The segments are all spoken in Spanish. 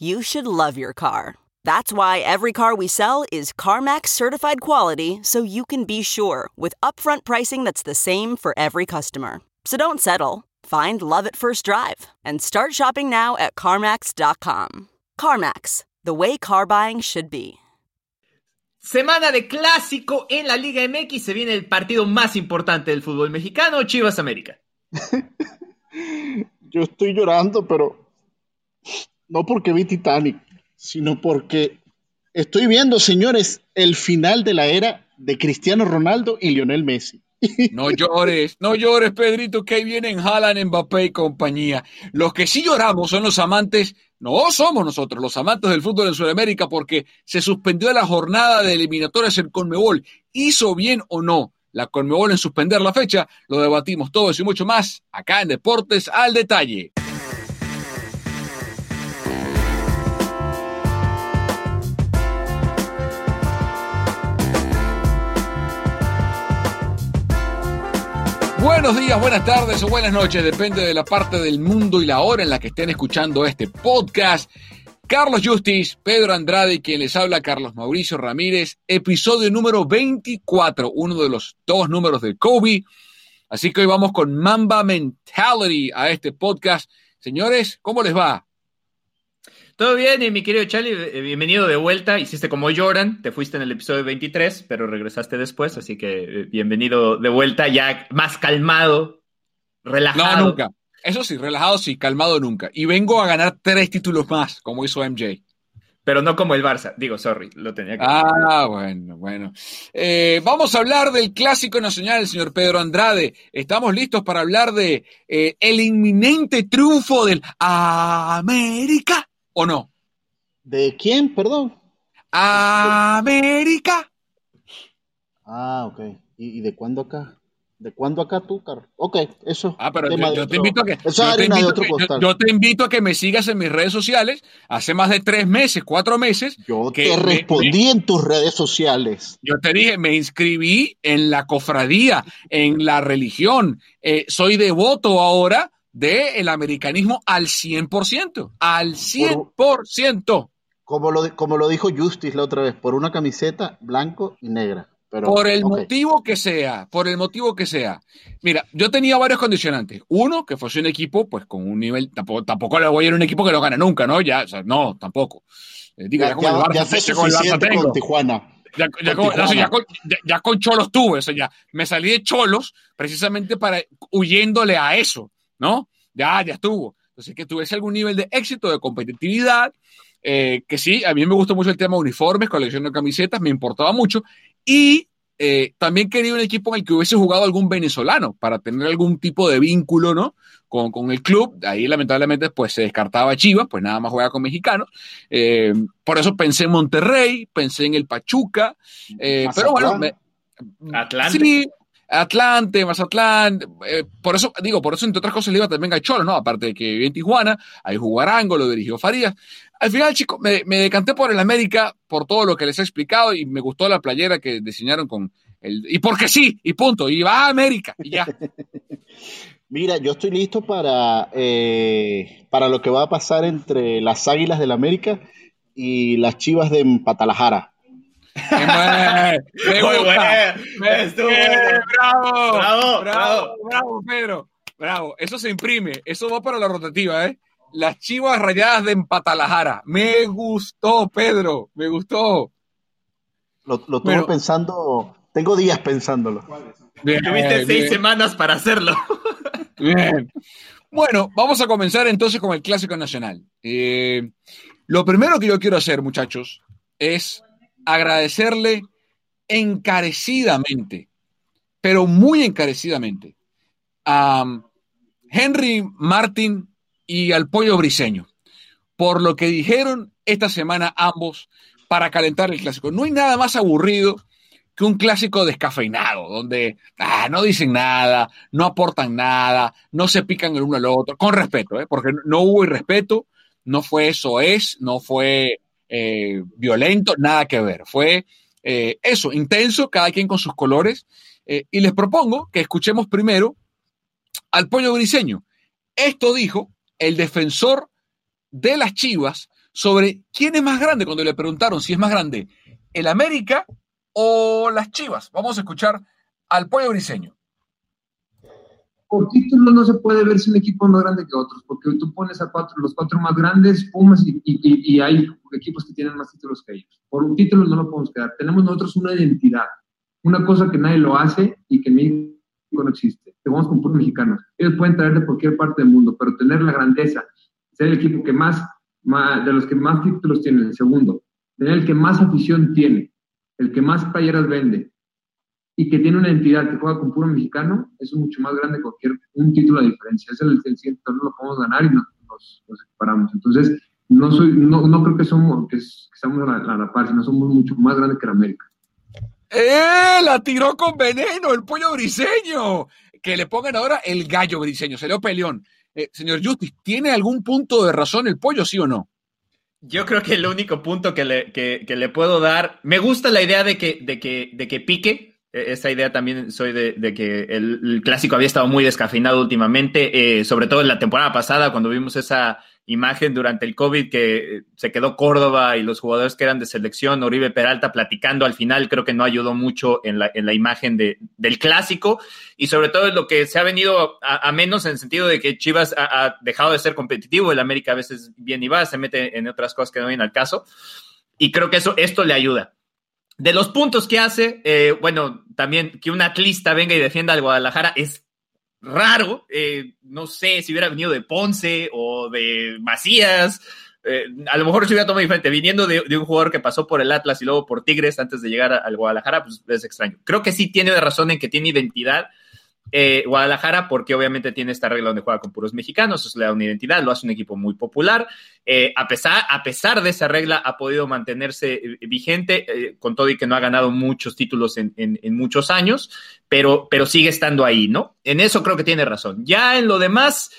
you should love your car. That's why every car we sell is CarMax certified quality so you can be sure with upfront pricing that's the same for every customer. So don't settle. Find love at first drive and start shopping now at CarMax.com. CarMax, the way car buying should be. Semana de clásico en la Liga MX. Se viene el partido más importante del fútbol mexicano, Chivas América. Yo estoy llorando, pero no porque vi Titanic, sino porque estoy viendo, señores, el final de la era de Cristiano Ronaldo y Lionel Messi. No llores, no llores, Pedrito, que ahí vienen Haaland, Mbappé y compañía. Los que sí lloramos son los amantes, no somos nosotros, los amantes del fútbol en Sudamérica, porque se suspendió la jornada de eliminatorias en Conmebol. ¿Hizo bien o no la Conmebol en suspender la fecha? Lo debatimos todo y mucho más acá en Deportes al Detalle. Buenos días, buenas tardes o buenas noches, depende de la parte del mundo y la hora en la que estén escuchando este podcast. Carlos Justice, Pedro Andrade quien les habla, Carlos Mauricio Ramírez, episodio número 24, uno de los dos números de Kobe. Así que hoy vamos con Mamba Mentality a este podcast. Señores, ¿cómo les va? Todo bien, y mi querido Charlie, eh, bienvenido de vuelta. Hiciste como lloran, te fuiste en el episodio 23, pero regresaste después, así que eh, bienvenido de vuelta, ya más calmado, relajado. No, nunca. Eso sí, relajado sí, calmado nunca. Y vengo a ganar tres títulos más, como hizo MJ. Pero no como el Barça. Digo, sorry, lo tenía que Ah, bueno, bueno. Eh, vamos a hablar del clásico nacional, señor Pedro Andrade. ¿Estamos listos para hablar de el inminente triunfo del América? ¿O no? ¿De quién, perdón? América. Ah, ok. ¿Y, y de cuándo acá? ¿De cuándo acá tú, Carlos? Ok, eso. Ah, pero yo, yo te invito a que, yo te invito, que yo, yo te invito, a que me sigas en mis redes sociales. Hace más de tres meses, cuatro meses. Yo te respondí me, en tus redes sociales. Yo te dije, me inscribí en la cofradía, en la religión. Eh, soy devoto ahora del americanismo al 100%, al 100%. Como lo, como lo dijo Justice la otra vez, por una camiseta blanco y negra. Pero, por el okay. motivo que sea, por el motivo que sea. Mira, yo tenía varios condicionantes. Uno, que fuese un equipo, pues con un nivel, tampoco, tampoco le voy a ir a un equipo que no gane nunca, ¿no? Ya, o sea, no, tampoco. Eh, digo, ya, ya, ya, Barça, ya fue suficiente con, con Tijuana. Ya, ya, con, no, ya, con, ya, con, Cholos tuve, o sea, ya me salí de Cholos precisamente para huyéndole a eso, ¿no? Ya, ya estuvo. Entonces, que tuviese algún nivel de éxito, de competitividad, eh, que sí, a mí me gustó mucho el tema uniformes, colección de camisetas, me importaba mucho, y eh, también quería un equipo en el que hubiese jugado algún venezolano para tener algún tipo de vínculo, ¿no? Con, con el club. Ahí, lamentablemente, pues se descartaba Chivas, pues nada más juega con mexicanos. Eh, por eso pensé en Monterrey, pensé en el Pachuca, pero bueno, me, Atlante. Sí, Atlante, Mazatlán, eh, por eso, digo, por eso entre otras cosas le iba también a Cholo, ¿no? Aparte de que vive en Tijuana, ahí jugó Arango, lo dirigió Farías. Al final, chicos, me, decanté por el América, por todo lo que les he explicado y me gustó la playera que diseñaron con y porque sí, y punto, y va a América, y ya. Mira, yo estoy listo para, eh, para lo que va a pasar entre las Águilas del América y las Chivas de Patalajara. Me gusta. bravo, bravo, bravo, bravo, Pedro. Bravo, eso se imprime, eso va para la rotativa, ¿eh? Las chivas rayadas de Empatalajara. Me gustó, Pedro, me gustó. Lo, lo pensando, tengo días pensándolo. Tuviste seis semanas para hacerlo. Bien. Bueno, vamos a comenzar entonces con el Clásico Nacional. Eh, lo primero que yo quiero hacer, muchachos, es agradecerle encarecidamente, pero muy encarecidamente, a Henry Martin y al Pollo Briseño, por lo que dijeron esta semana ambos para calentar el clásico. No hay nada más aburrido que un clásico descafeinado, donde ah, no dicen nada, no aportan nada, no se pican el uno al otro, con respeto, ¿eh? porque no hubo irrespeto, no fue eso es, no fue eh, violento, nada que ver, fue eh, eso, intenso, cada quien con sus colores, y les propongo que escuchemos primero al pollo briseño. Esto dijo el defensor de las Chivas sobre quién es más grande cuando le preguntaron si es más grande el América o las Chivas. Vamos a escuchar al pollo briseño. Por título no se puede ver si un equipo es más grande que otros, porque tú pones a cuatro, los cuatro más grandes, Pumas, y, y, hay equipos que tienen más títulos que ellos. Por un título no lo podemos quedar. Tenemos nosotros una identidad, una cosa que nadie lo hace y que en México no existe. Que vamos con puros mexicanos. Ellos pueden traer de cualquier parte del mundo, pero tener la grandeza, ser el equipo que más, más de los que más títulos tienen, el segundo, tener el que más afición tiene, el que más playeras vende y que tiene una entidad que juega con puro mexicano, es mucho más grande que cualquier un título de diferencia. Es el, el siguiente no lo podemos ganar y nos, nos, separamos. Entonces, no, soy, no, no creo que somos que, estamos a la, a la par, sino somos mucho más grandes que la América. ¡Eh! La tiró con veneno el pollo briseño. Que le pongan ahora el gallo briseño, se lo peleón. Eh, señor Justice, ¿tiene algún punto de razón el pollo, sí o no? Yo creo que el único punto que le, que, le puedo dar, me gusta la idea de que, de que, de que pique. E, esa idea también soy de, que el, clásico había estado muy descafeinado últimamente, eh, sobre todo en la temporada pasada, cuando vimos esa imagen durante el COVID que se quedó Córdoba y los jugadores que eran de selección, Oribe Peralta platicando al final, creo que no ayudó mucho en la, en la imagen de, del clásico y sobre todo es lo que se ha venido a, menos en el sentido de que Chivas ha, dejado de ser competitivo, el América a veces bien y va, se mete en otras cosas que no vienen al caso y creo que eso, esto le ayuda. De los puntos que hace, eh, bueno, también que un atlista venga y defienda al Guadalajara es raro. Eh, no sé si hubiera venido de Ponce o de Macías. Eh, a lo mejor se hubiera tomado diferente. Viniendo de, un jugador que pasó por el Atlas y luego por Tigres antes de llegar al Guadalajara, pues es extraño. Creo que sí tiene razón en que tiene identidad eh, Guadalajara, porque obviamente tiene esta regla donde juega con puros mexicanos, eso le da una identidad, lo hace un equipo muy popular. Eh, a, pesar, a pesar de esa regla, ha podido mantenerse eh, vigente, con todo y que no ha ganado muchos títulos en, muchos años, pero, pero sigue estando ahí, ¿no? En eso creo que tiene razón. Ya en lo demás,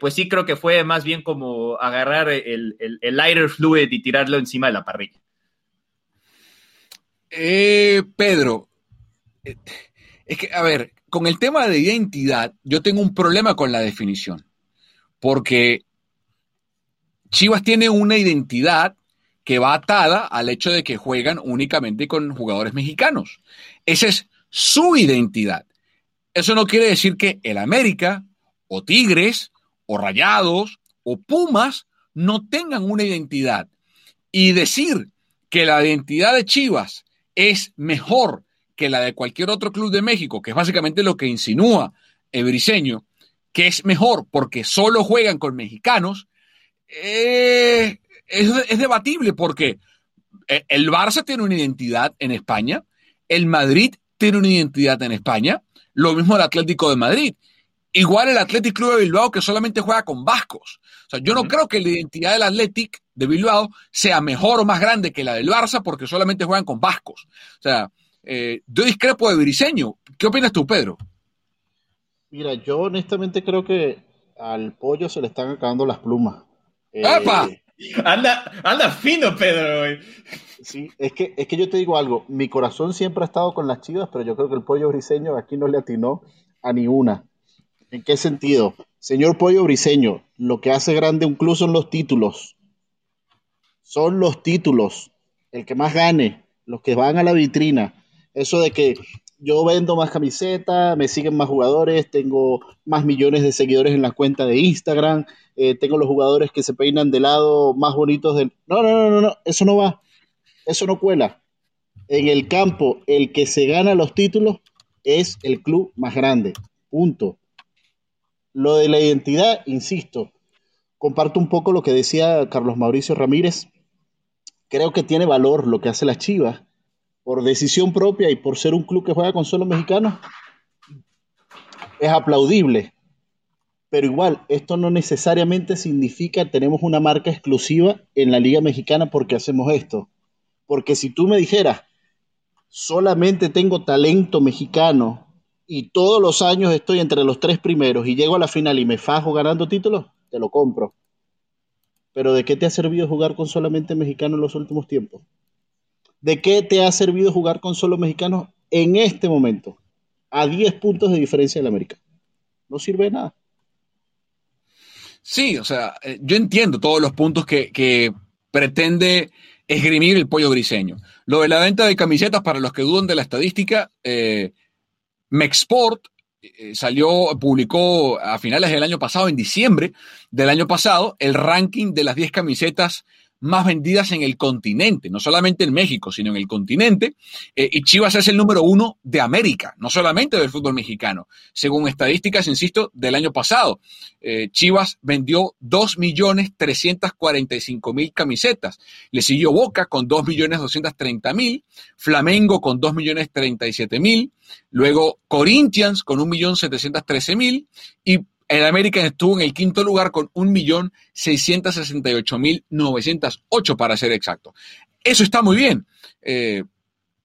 pues sí creo que fue más bien como agarrar el, el, el lighter fluid y tirarlo encima de la parrilla. Pedro, es que, a ver, con el tema de identidad, yo tengo un problema con la definición, porque Chivas tiene una identidad que va atada al hecho de que juegan únicamente con jugadores mexicanos. Esa es su identidad. Eso no quiere decir que el América o Tigres o Rayados o Pumas no tengan una identidad. Y decir que la identidad de Chivas es mejor que la de cualquier otro club de México, que es básicamente lo que insinúa Ebriseño, que es mejor porque solo juegan con mexicanos, eh, es, debatible porque eh, el Barça tiene una identidad en España, el Madrid tiene una identidad en España, lo mismo el Atlético de Madrid. Igual el Athletic Club de Bilbao que solamente juega con vascos. O sea, yo no creo que la identidad del Athletic de Bilbao sea mejor o más grande que la del Barça porque solamente juegan con vascos. O sea, eh, yo discrepo de Briseño. ¿Qué opinas tú, Pedro? Mira, yo honestamente creo que al pollo se le están acabando las plumas. Eh, anda, anda fino, Pedro. Sí, es que, es que yo te digo algo, mi corazón siempre ha estado con las chivas, pero yo creo que el pollo briseño aquí no le atinó a ni una. ¿En qué sentido? Señor Pollo Briseño, lo que hace grande un club son los títulos. Son los títulos. El que más gane, los que van a la vitrina. Eso de que yo vendo más camisetas, me siguen más jugadores, tengo más millones de seguidores en la cuenta de Instagram, eh, tengo los jugadores que se peinan de lado más bonitos del... No, no, no, no, no, eso no va. Eso no cuela. En el campo, el que se gana los títulos es el club más grande. Punto. Lo de la identidad, insisto, comparto un poco lo que decía Carlos Mauricio Ramírez. Creo que tiene valor lo que hace la Chivas por decisión propia y por ser un club que juega con solo mexicanos. Es aplaudible. Pero igual, esto no necesariamente significa tenemos una marca exclusiva en la Liga Mexicana porque hacemos esto. Porque si tú me dijeras, solamente tengo talento mexicano y todos los años estoy entre los tres primeros y llego a la final y me fajo ganando títulos, te lo compro. Pero ¿de qué te ha servido jugar con solamente mexicanos en los últimos tiempos? ¿De qué te ha servido jugar con solo mexicanos en este momento? A 10 puntos de diferencia del América. No sirve de nada. Sí, o sea, eh, yo entiendo todos los puntos que, pretende esgrimir el pollo griseño. Lo de la venta de camisetas, para los que dudan de la estadística, eh, Mexport eh, salió, publicó a finales del año pasado, en diciembre del año pasado, el ranking de las 10 camisetas más vendidas en el continente, no solamente en México, sino en el continente. Eh, y Chivas es el número uno de América, no solamente del fútbol mexicano. Según estadísticas, insisto, del año pasado, eh, Chivas vendió 2.345.000 camisetas. Le siguió Boca con 2.230.000, Flamengo con 2.037.000, luego Corinthians con 1.713.000 y el América estuvo en el quinto lugar con 1.668.908 para ser exacto. Eso está muy bien. Eh,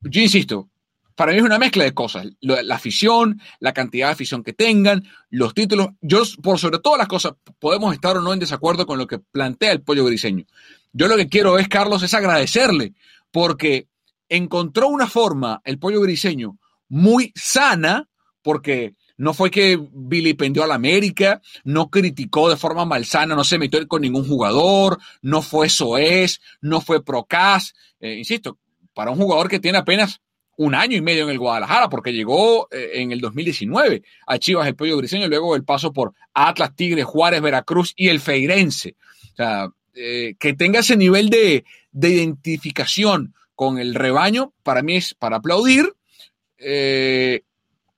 yo insisto, para mí es una mezcla de cosas. La afición, la cantidad de afición que tengan, los títulos. Yo, por sobre todas las cosas, podemos estar o no en desacuerdo con lo que plantea el pollo griseño. Yo lo que quiero es, Carlos, es agradecerle porque encontró una forma, el pollo griseño, muy sana, porque no fue que vilipendió al América, no criticó de forma malsana, no se metió con ningún jugador, no fue Soez, no fue Procas. Eh, insisto, para un jugador que tiene apenas un año y medio en el Guadalajara, porque llegó eh, en el 2019 a Chivas el Pollo Griseño, luego el paso por Atlas, Tigre, Juárez, Veracruz y el Feirense. O sea, eh, que tenga ese nivel de, identificación con el rebaño, para mí es para aplaudir.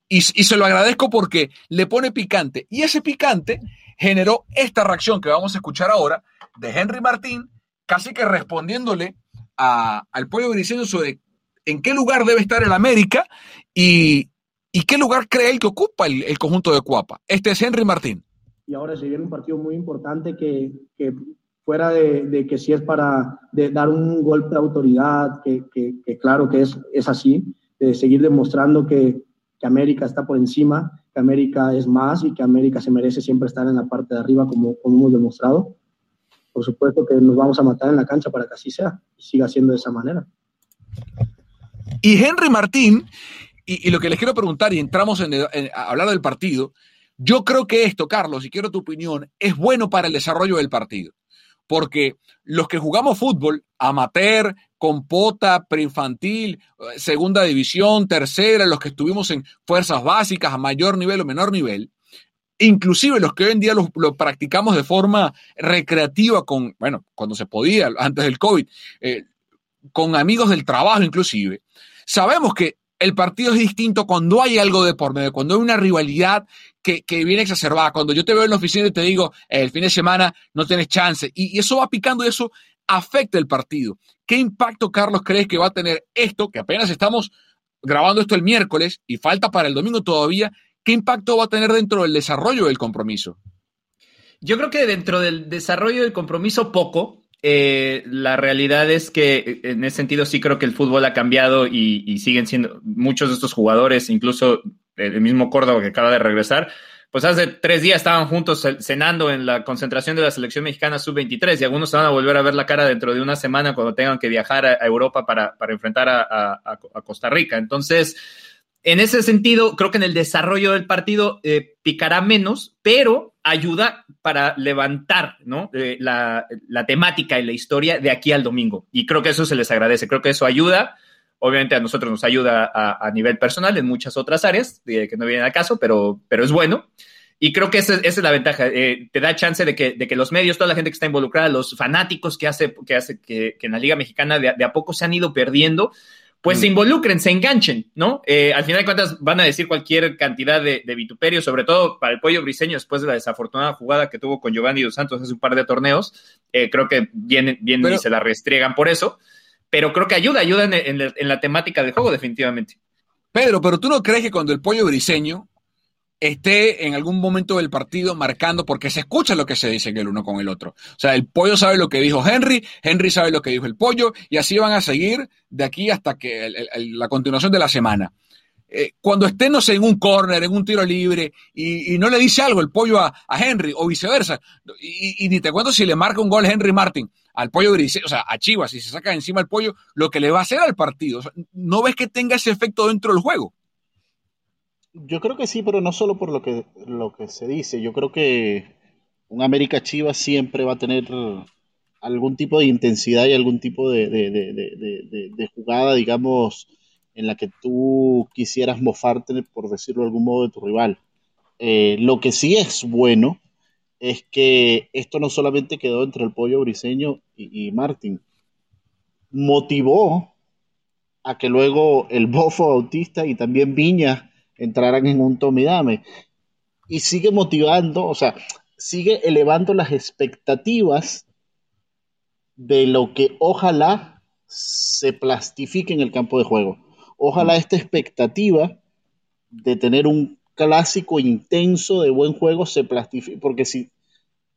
Y, se lo agradezco porque le pone picante. Y ese picante generó esta reacción que vamos a escuchar ahora de Henry Martín, casi que respondiéndole al pueblo griseño sobre en qué lugar debe estar el América y, qué lugar cree él que ocupa el, conjunto de Cuapa. Este es Henry Martín. Y ahora se viene un partido muy importante que, fuera de, que si es para dar un golpe de autoridad, que, claro que es, es así, de seguir demostrando que, que América está por encima, que América es más y que América se merece siempre estar en la parte de arriba como, hemos demostrado. Por supuesto que nos vamos a matar en la cancha para que así sea y siga siendo de esa manera. Y Henry Martín, y, lo que les quiero preguntar, y entramos en, en, a hablar del partido, yo creo que esto, Carlos, y quiero tu opinión, es bueno para el desarrollo del partido. Porque los que jugamos fútbol, amateur, compota, preinfantil, segunda división, tercera, los que estuvimos en fuerzas básicas a mayor nivel o menor nivel, inclusive los que hoy en día lo, practicamos de forma recreativa con, bueno, cuando se podía, antes del COVID, eh, con amigos del trabajo inclusive, sabemos que el partido es distinto cuando hay algo de por medio, cuando hay una rivalidad que, viene exacerbada, cuando yo te veo en la oficina y te digo, el fin de semana no tienes chance, y, y eso va picando y eso afecta el partido. ¿Qué impacto, Carlos, crees que va a tener esto, que apenas estamos grabando esto el miércoles y falta para el domingo todavía? ¿Qué impacto va a tener dentro del desarrollo del compromiso? Yo creo que dentro del desarrollo del compromiso poco. Eh, la realidad es que en ese sentido sí creo que el fútbol ha cambiado y, siguen siendo muchos de estos jugadores, incluso el mismo Córdoba que acaba de regresar, pues hace tres días estaban juntos cenando en la concentración de la selección mexicana sub-23 y algunos se van a volver a ver la cara dentro de una semana cuando tengan que viajar a, Europa para, enfrentar a, Costa Rica. Entonces, en ese sentido, creo que en el desarrollo del partido eh, picará menos, pero ayuda para levantar ¿no? Eh, la, la temática y la historia de aquí al domingo. Y creo que eso se les agradece, creo que eso ayuda. Obviamente a nosotros nos ayuda a, nivel personal en muchas otras áreas que no vienen al caso, pero, pero es bueno. Y creo que esa, es la ventaja. Eh, te da chance de que, de que, los medios, toda la gente que está involucrada, los fanáticos que hace que, hace que, en la Liga Mexicana de, a poco se han ido perdiendo, pues se mm. involucren, se enganchen, ¿no? Eh, al final de cuentas van a decir cualquier cantidad de, de vituperio, sobre todo para el pollo briseño después de la desafortunada jugada que tuvo con Giovanni Dos Santos hace un par de torneos. Eh, creo que vienen, vienen y se la restriegan por eso pero creo que ayuda, ayuda en, la temática del juego, definitivamente. Pedro, pero tú no crees que cuando el pollo briseño esté en algún momento del partido marcando, porque se escucha lo que se dice el uno con el otro. O sea, el pollo sabe lo que dijo Henry, Henry sabe lo que dijo el pollo, y así van a seguir de aquí hasta que la continuación de la semana. Eh, cuando estén, no sé, en un corner, en un tiro libre, y, no le dice algo el pollo a, Henry, o viceversa, y, ni te cuento si le marca un gol Henry Martin, al pollo gris, o sea, a Chivas, si se saca encima el pollo, lo que le va a hacer al partido. ¿No ves que tenga ese efecto dentro del juego? Yo creo que sí, pero no solo por lo que, lo que se dice. Yo creo que un América Chivas siempre va a tener algún tipo de intensidad y algún tipo de, de, jugada, digamos, en la que tú quisieras mofarte, por decirlo de algún modo, de tu rival. Eh, lo que sí es bueno es que esto no solamente quedó entre el pollo briseño y, Martín, motivó a que luego el Bofo Bautista y también Viña entraran en un tomidame. Y sigue motivando, o sea, sigue elevando las expectativas de lo que ojalá se plastifique en el campo de juego. Ojalá esta expectativa de tener un clásico intenso de buen juego se plastifique, porque si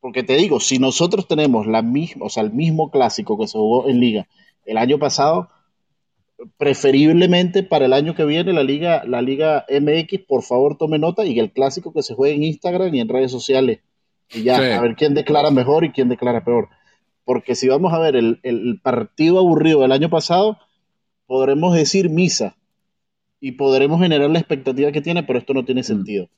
porque te digo, si nosotros tenemos la misma, o sea, el mismo clásico que se jugó en liga el año pasado, preferiblemente para el año que viene la liga, la liga MX, por favor tome nota y el clásico que se juegue en Instagram y en redes sociales. Y ya, a ver quién declara mejor y quién declara peor. Porque si vamos a ver el, el partido aburrido del año pasado, podremos decir misa y podremos generar la expectativa que tiene, pero esto no tiene mm. sentido.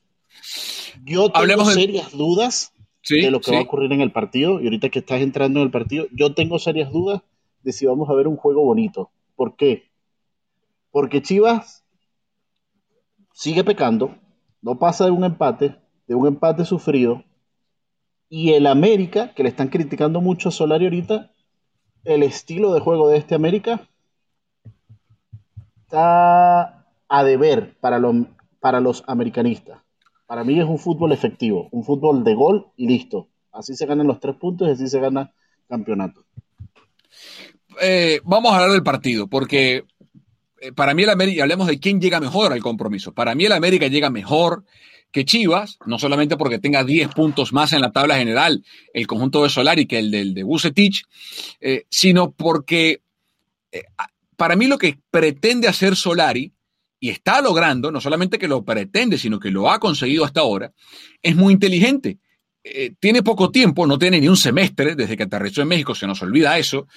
Yo tengo serias dudas de lo que va a ocurrir en el partido. Y ahorita que estás entrando en el partido, yo tengo serias dudas de si vamos a ver un juego bonito. ¿Por qué? Porque Chivas sigue pecando, no pasa de un empate, de un empate sufrido. Y el América, que le están criticando mucho a Solari ahorita, el estilo de juego de este América está a deber para, para los americanistas. Para mí es un fútbol efectivo, un fútbol de gol y listo. Así se ganan los tres puntos y así se gana campeonato. Eh, vamos a hablar del partido, porque eh, para mí el América, hablemos de quién llega mejor al compromiso. Para mí el América llega mejor que Chivas, no solamente porque tenga 10 puntos más en la tabla general el conjunto de Solari que el del de Bucetich, eh, sino porque para mí lo que pretende hacer Solari y está logrando, no solamente que lo pretende, sino que lo ha conseguido hasta ahora, es muy inteligente. Eh, tiene poco tiempo, no tiene ni un semestre desde que aterrizó en México, se nos olvida eso,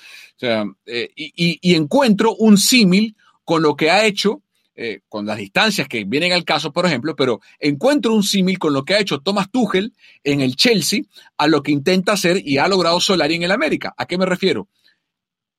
eh, y, encuentro un símil con lo que ha hecho, eh, con las distancias que vienen al caso, por ejemplo, pero encuentro un símil con lo que ha hecho Thomas Tuchel en el Chelsea a lo que intenta hacer y ha logrado Solari en el América. ¿A qué me refiero?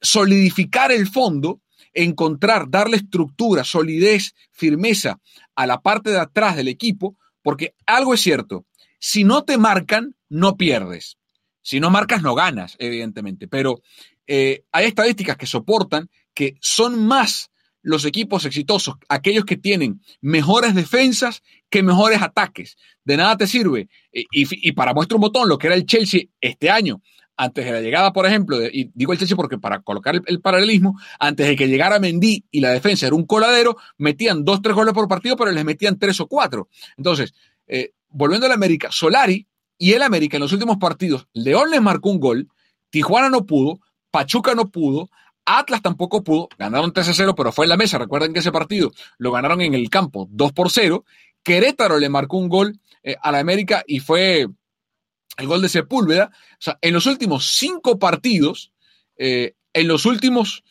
Solidificar el fondo encontrar, darle estructura, solidez, firmeza a la parte de atrás del equipo, porque algo es cierto, si no te marcan, no pierdes. Si no marcas, no ganas, evidentemente. Pero eh, hay estadísticas que soportan que son más los equipos exitosos, aquellos que tienen mejores defensas que mejores ataques. De nada te sirve. Y, y, para muestra un botón, lo que era el Chelsea este año, antes de la llegada, por ejemplo, y digo el Chelsea porque para colocar el, paralelismo, antes de que llegara Mendy y la defensa era un coladero, metían dos, tres goles por partido, pero les metían tres o cuatro. Entonces, eh, volviendo a la América, Solari y el América en los últimos partidos, León les marcó un gol, Tijuana no pudo, Pachuca no pudo, Atlas tampoco pudo, ganaron 3 0, pero fue en la mesa. Recuerden que ese partido lo ganaron en el campo 2 por 0. Querétaro le marcó un gol eh, a la América y fue el gol de Sepúlveda. O sea, en los últimos cinco partidos, eh, en los últimos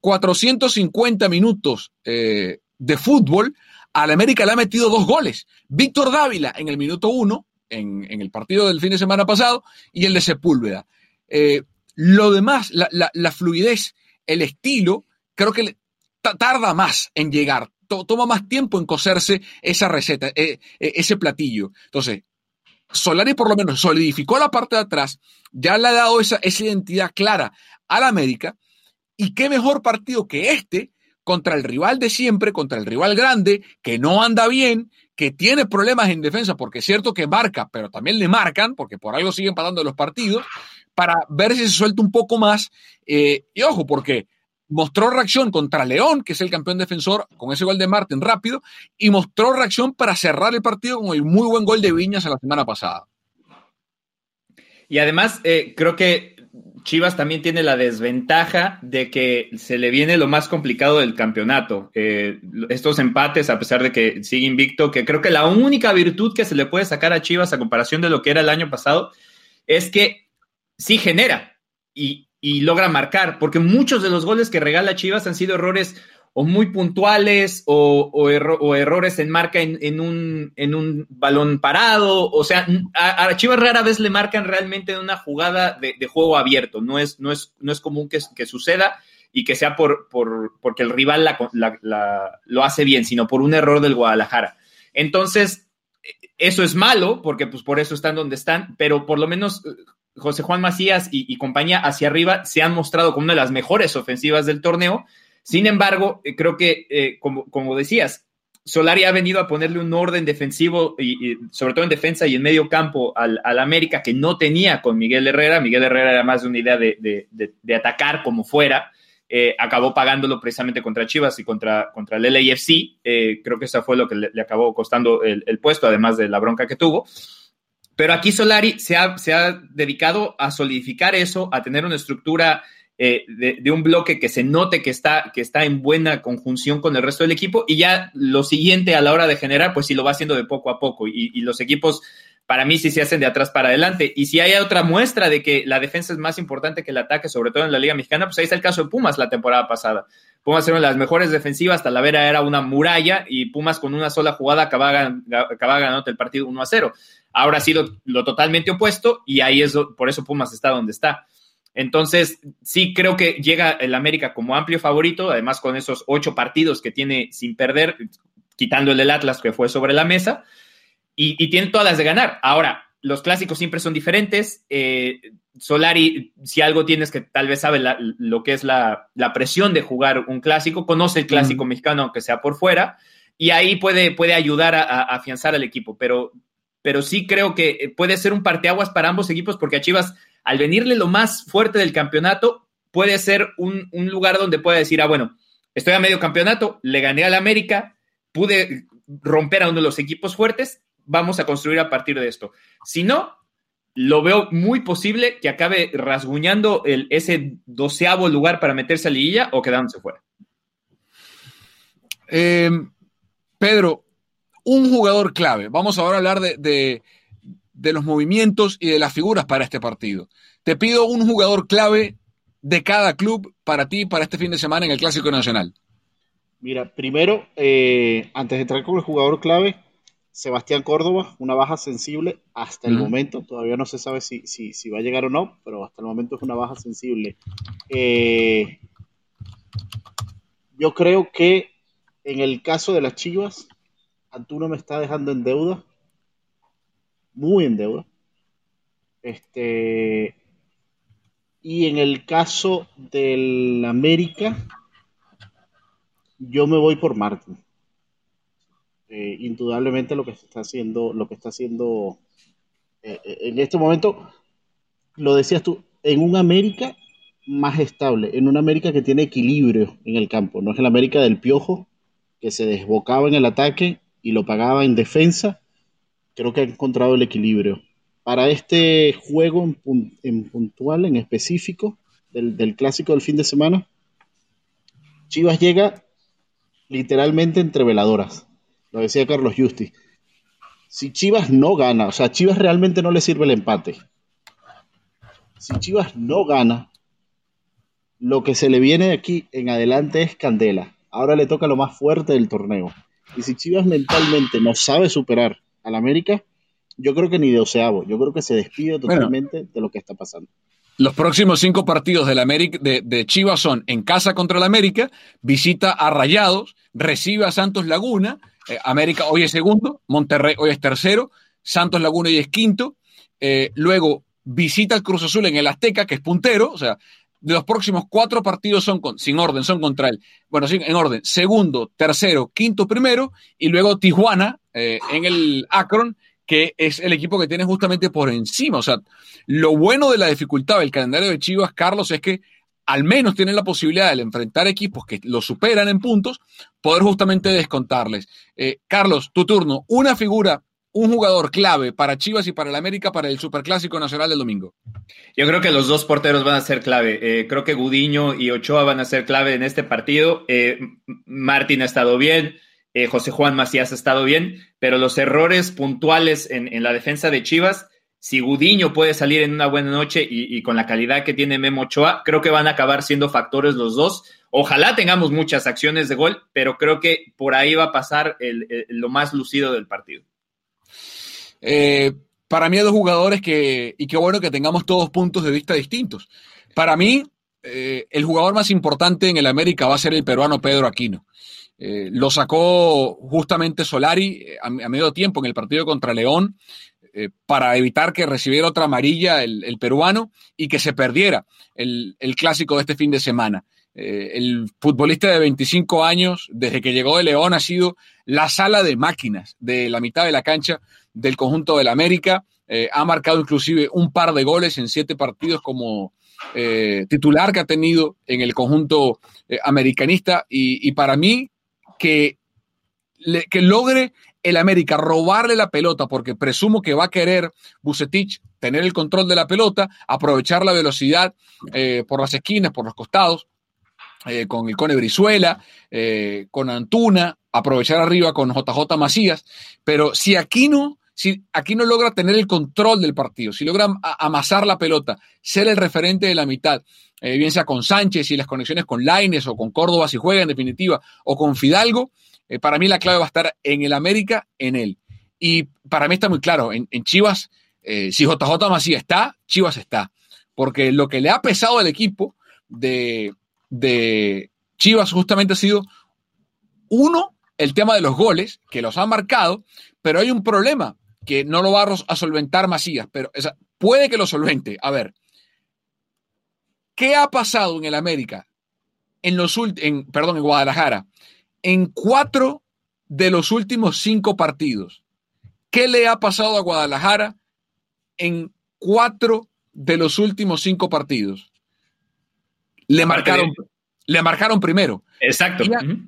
450 minutos de fútbol, a la América le ha metido dos goles. Víctor Dávila en el minuto uno, en, el partido del fin de semana pasado, y el de Sepúlveda. lo demás, la fluidez, el estilo, creo que tarda más en llegar, toma más tiempo en cocerse esa receta, eh, eh, ese platillo. Entonces, Solari por lo menos solidificó la parte de atrás, ya le ha dado esa, identidad clara a la América, y qué mejor partido que este contra el rival de siempre, contra el rival grande, que no anda bien, que tiene problemas en defensa, porque es cierto que marca, pero también le marcan, porque por algo siguen pasando los partidos, para ver si se suelta un poco más. Eh, y ojo, porque mostró reacción contra León, que es el campeón defensor, con ese gol de Martín rápido, y mostró reacción para cerrar el partido con el muy buen gol de Viñas en la semana pasada. Y además, eh, creo que Chivas también tiene la desventaja de que se le viene lo más complicado del campeonato. Eh, estos empates, a pesar de que sigue invicto, que creo que la única virtud que se le puede sacar a Chivas a comparación de lo que era el año pasado es que sí genera. Y, y logra marcar, porque muchos de los goles que regala Chivas han sido errores o muy puntuales o, errores en marca en, un, en, un, balón parado. O sea, a, Chivas rara vez le marcan realmente en una jugada de, juego abierto. No es, no es, no es común que, suceda y que sea por, por porque el rival lo hace bien, sino por un error del Guadalajara. Entonces, eso es malo, porque pues por eso están donde están, pero por lo menos José Juan Macías y, compañía hacia arriba se han mostrado como una de las mejores ofensivas del torneo. Sin embargo, eh, creo que, eh, como, decías, Solari ha venido a ponerle un orden defensivo, y, sobre todo en defensa y en medio campo, al, América que no tenía con Miguel Herrera. Miguel Herrera era más de una idea de, atacar como fuera. Eh, acabó pagándolo precisamente contra Chivas y contra, contra el LAFC. creo que eso fue lo que le, acabó costando el, puesto, además de la bronca que tuvo. Pero aquí Solari se ha, se ha dedicado a solidificar eso, a tener una estructura eh, de, un bloque que se note que está, que está en buena conjunción con el resto del equipo y ya lo siguiente a la hora de generar, pues sí lo va haciendo de poco a poco y, los equipos para mí sí se hacen de atrás para adelante. Y si hay otra muestra de que la defensa es más importante que el ataque, sobre todo en la Liga Mexicana, pues ahí está el caso de Pumas la temporada pasada. Pumas era una de las mejores defensivas, Talavera era una muralla y Pumas con una sola jugada acababa, ganando el partido 1 a 0. Ahora ha sido lo totalmente opuesto y ahí es por eso Pumas está donde está. Entonces, sí creo que llega el América como amplio favorito, además con esos ocho partidos que tiene sin perder, quitándole el Atlas que fue sobre la mesa, y, tiene todas las de ganar. Ahora, los clásicos siempre son diferentes. Eh, Solari, si algo tienes que tal vez sabe lo que es la, presión de jugar un clásico, conoce el clásico mexicano aunque sea por fuera, y ahí puede, puede ayudar a, a afianzar al equipo, pero pero sí creo que eh, puede ser un parteaguas para ambos equipos porque a Chivas, al venirle lo más fuerte del campeonato, puede ser un, lugar donde pueda decir, ah, bueno, estoy a medio campeonato, le gané al América, pude romper a uno de los equipos fuertes, vamos a construir a partir de esto. Si no, lo veo muy posible que acabe rasguñando el, ese doceavo lugar para meterse a liguilla o quedándose fuera. Em, Pedro, un jugador clave. Vamos ahora a hablar de, los movimientos y de las figuras para este partido. Te pido un jugador clave de cada club para ti para este fin de semana en el Clásico Nacional. Mira, primero, eh, antes de entrar con el jugador clave, Sebastián Córdoba, una baja sensible hasta el momento. Todavía no se sabe si, si, va a llegar o no, pero hasta el momento es una baja sensible. Eh, yo creo que en el caso de las Chivas, Antuna me está dejando en deuda, muy en deuda. Este, y en el caso del América, yo me voy por Martín. Eh, indudablemente lo que está haciendo, lo que está haciendo eh, eh, en este momento, lo decías tú, en un América más estable, en un América que tiene equilibrio en el campo, no es el América del Piojo, que se desbocaba en el ataque y lo pagaba en defensa, creo que ha encontrado el equilibrio. Para este juego en, puntual, en específico, del, clásico del fin de semana, Chivas llega literalmente entre veladoras. Lo decía Carlos Justi. si Chivas no gana, o sea, Chivas realmente no le sirve el empate. Si Chivas no gana, lo que se le viene de aquí en adelante es candela. Ahora le toca lo más fuerte del torneo. Y si Chivas mentalmente no sabe superar al América, yo creo que ni de oceavo. Yo creo que se despide totalmente de lo que está pasando. Los próximos cinco partidos del América, de, Chivas son en casa contra el América, visita a Rayados, recibe a Santos Laguna, eh, América hoy es segundo, Monterrey hoy es tercero, Santos Laguna hoy es quinto, eh, luego visita al Cruz Azul en el Azteca, que es puntero, o sea, de los próximos cuatro partidos son sin orden, son contra él. Bueno, sí, en orden, segundo, tercero, quinto, primero, y luego Tijuana eh, en el Akron, que es el equipo que tiene justamente por encima. O sea, lo bueno de la dificultad del calendario de Chivas, Carlos, es que al menos tienen la posibilidad de enfrentar equipos que lo superan en puntos, poder justamente descontarles. Eh, Carlos, tu turno, una figura, un jugador clave para Chivas y para el América para el Superclásico Nacional del domingo. Yo creo que los dos porteros van a ser clave. Eh, creo que Gudiño y Ochoa van a ser clave en este partido. Eh, Martín ha estado bien. José Juan Macías ha estado bien, pero los errores puntuales en, la defensa de Chivas, si Gudiño puede salir en una buena noche y, con la calidad que tiene Memo Ochoa, creo que van a acabar siendo factores los dos. Ojalá tengamos muchas acciones de gol, pero creo que por ahí va a pasar lo más lucido del partido. Eh, para mí hay dos jugadores que, y qué bueno que tengamos todos puntos de vista distintos. Para mí, eh, el jugador más importante en el América va a ser el peruano Pedro Aquino. Eh, lo sacó justamente Solari a, medio tiempo en el partido contra León eh, para evitar que recibiera otra amarilla el, peruano y que se perdiera el, clásico de este fin de semana. el futbolista de 25 años, desde que llegó de León, ha sido la sala de máquinas de la mitad de la cancha del conjunto del América. ha marcado inclusive un par de goles en siete partidos como titular que ha tenido en el conjunto americanista y, para mí que, que logre el América robarle la pelota, porque presumo que va a querer Bucetich tener el control de la pelota, aprovechar la velocidad eh, por las esquinas, por los costados, eh, con el Cone Brizuela, eh, con Antuna, aprovechar arriba con JJ Macías, pero si aquí no, si aquí no logra tener el control del partido, si logra amasar la pelota, ser el referente de la mitad, bien sea con Sánchez y las conexiones con Laines o con Córdoba si juega en definitiva, o con Fidalgo, eh, para mí la clave va a estar en el América, en él. Y para mí está muy claro, en, Chivas, eh, si JJ Macías está, Chivas está. Porque lo que le ha pesado al equipo de, Chivas justamente ha sido, uno, el tema de los goles, que los han marcado, pero hay un problema que no lo va a solventar Macías, pero puede que lo solvente. A ver, ¿Qué ha pasado en el América? En los en, perdón, en Guadalajara. En cuatro de los últimos cinco partidos. ¿Qué le ha pasado a Guadalajara en cuatro de los últimos cinco partidos? Le marcaron, le marcaron primero. Exacto.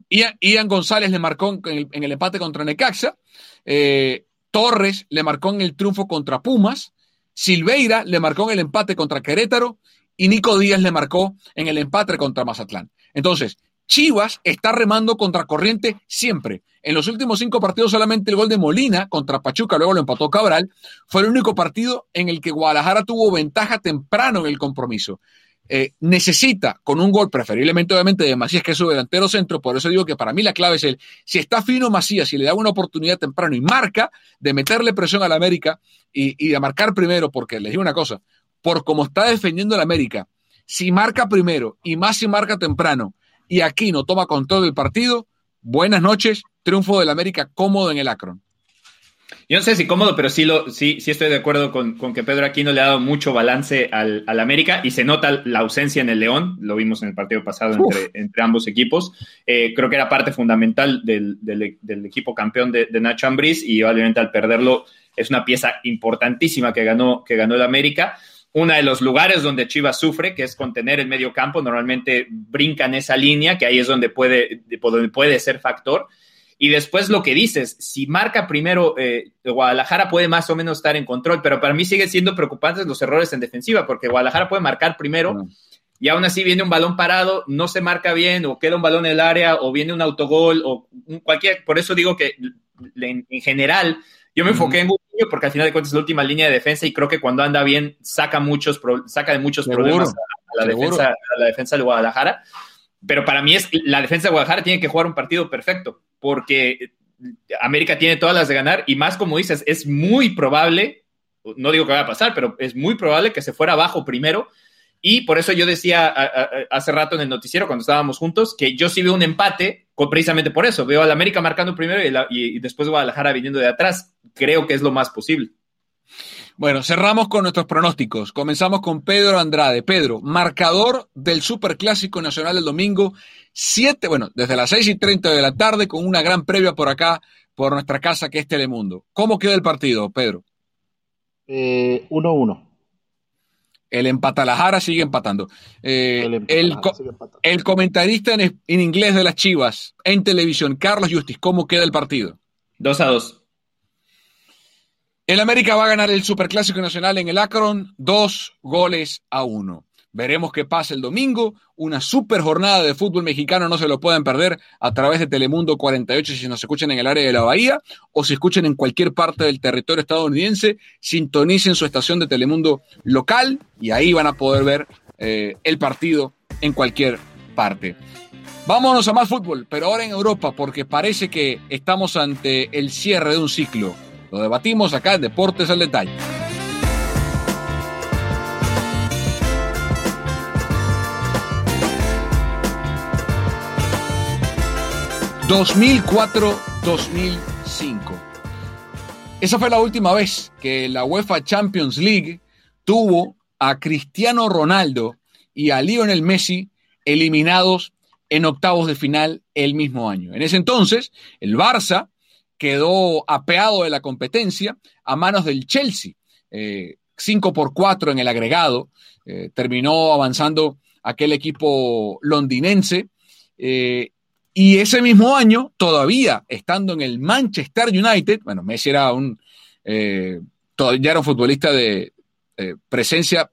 Ian, González le marcó en el, empate contra Necaxa. Eh, Torres le marcó en el triunfo contra Pumas. Silveira le marcó en el empate contra Querétaro y Nico Díaz le marcó en el empate contra Mazatlán. Entonces, Chivas está remando contra corriente siempre. En los últimos cinco partidos solamente el gol de Molina contra Pachuca, luego lo empató Cabral, fue el único partido en el que Guadalajara tuvo ventaja temprano en el compromiso. Eh, necesita con un gol, preferiblemente obviamente de Macías, que es su delantero centro, por eso digo que para mí la clave es el, si está fino Macías, si le da una oportunidad temprano y marca, de meterle presión al América y, y de marcar primero, porque les digo una cosa, por cómo está defendiendo el América, si marca primero y más si marca temprano y aquí no toma control del partido, buenas noches, triunfo del América cómodo en el Akron. Yo no sé si cómodo, pero sí, lo, sí, sí estoy de acuerdo con, que Pedro Aquino le ha dado mucho balance al, América y se nota la ausencia en el León, lo vimos en el partido pasado entre, ambos equipos. Eh, creo que era parte fundamental del, equipo campeón de, Nacho Ambriz y obviamente al perderlo es una pieza importantísima que ganó, que ganó el América uno de los lugares donde Chivas sufre, que es contener el medio campo, normalmente brincan esa línea, que ahí es donde puede, donde puede ser factor. Y después lo que dices, si marca primero eh, Guadalajara puede más o menos estar en control, pero para mí sigue siendo preocupantes los errores en defensiva, porque Guadalajara puede marcar primero y aún así viene un balón parado, no se marca bien, o queda un balón en el área, o viene un autogol, o cualquier. Por eso digo que en general Yo me enfoqué en porque al final de cuentas es la última línea de defensa y creo que cuando anda bien saca, muchos saca de muchos problemas a, la defensa, a la defensa de Guadalajara. Pero para mí es la defensa de Guadalajara tiene que jugar un partido perfecto porque América tiene todas las de ganar y más como dices, es muy probable, no digo que vaya a pasar, pero es muy probable que se fuera abajo primero. Y por eso yo decía hace rato en el noticiero, cuando estábamos juntos, que yo sí veo un empate, precisamente por eso. Veo al América marcando primero y, y, después Guadalajara viniendo de atrás. Creo que es lo más posible. Bueno, cerramos con nuestros pronósticos. Comenzamos con Pedro Andrade. Pedro, marcador del Superclásico Nacional del domingo, siete, bueno, desde las seis y treinta de la tarde, con una gran previa por acá, por nuestra casa que es Telemundo. ¿Cómo queda el partido, Pedro? 1-1. Eh, el empatalajara sigue empatando. Eh, el, comentarista en, inglés de las Chivas en televisión, Carlos Justis, ¿cómo queda el partido? 2 a 2. El América va a ganar el Superclásico Nacional en el Akron, dos goles a uno. Veremos qué pasa el domingo. Una super jornada de fútbol mexicano, no se lo pueden perder a través de Telemundo 48 si nos escuchan en el área de la Bahía o si escuchan en cualquier parte del territorio estadounidense. Sintonicen su estación de Telemundo local y ahí van a poder ver eh, el partido en cualquier parte. Vámonos a más fútbol, pero ahora en Europa, porque parece que estamos ante el cierre de un ciclo. Lo debatimos acá en Deportes al Detalle. 2004-2005. Esa fue la última vez que la UEFA Champions League tuvo a Cristiano Ronaldo y a Lionel Messi eliminados en octavos de final el mismo año. En ese entonces, el Barça quedó apeado de la competencia a manos del Chelsea. 5 eh, por 4 en el agregado. Eh, terminó avanzando aquel equipo londinense. Eh, y ese mismo año, todavía estando en el Manchester United, bueno, Messi era un, eh, ya era un futbolista de eh, presencia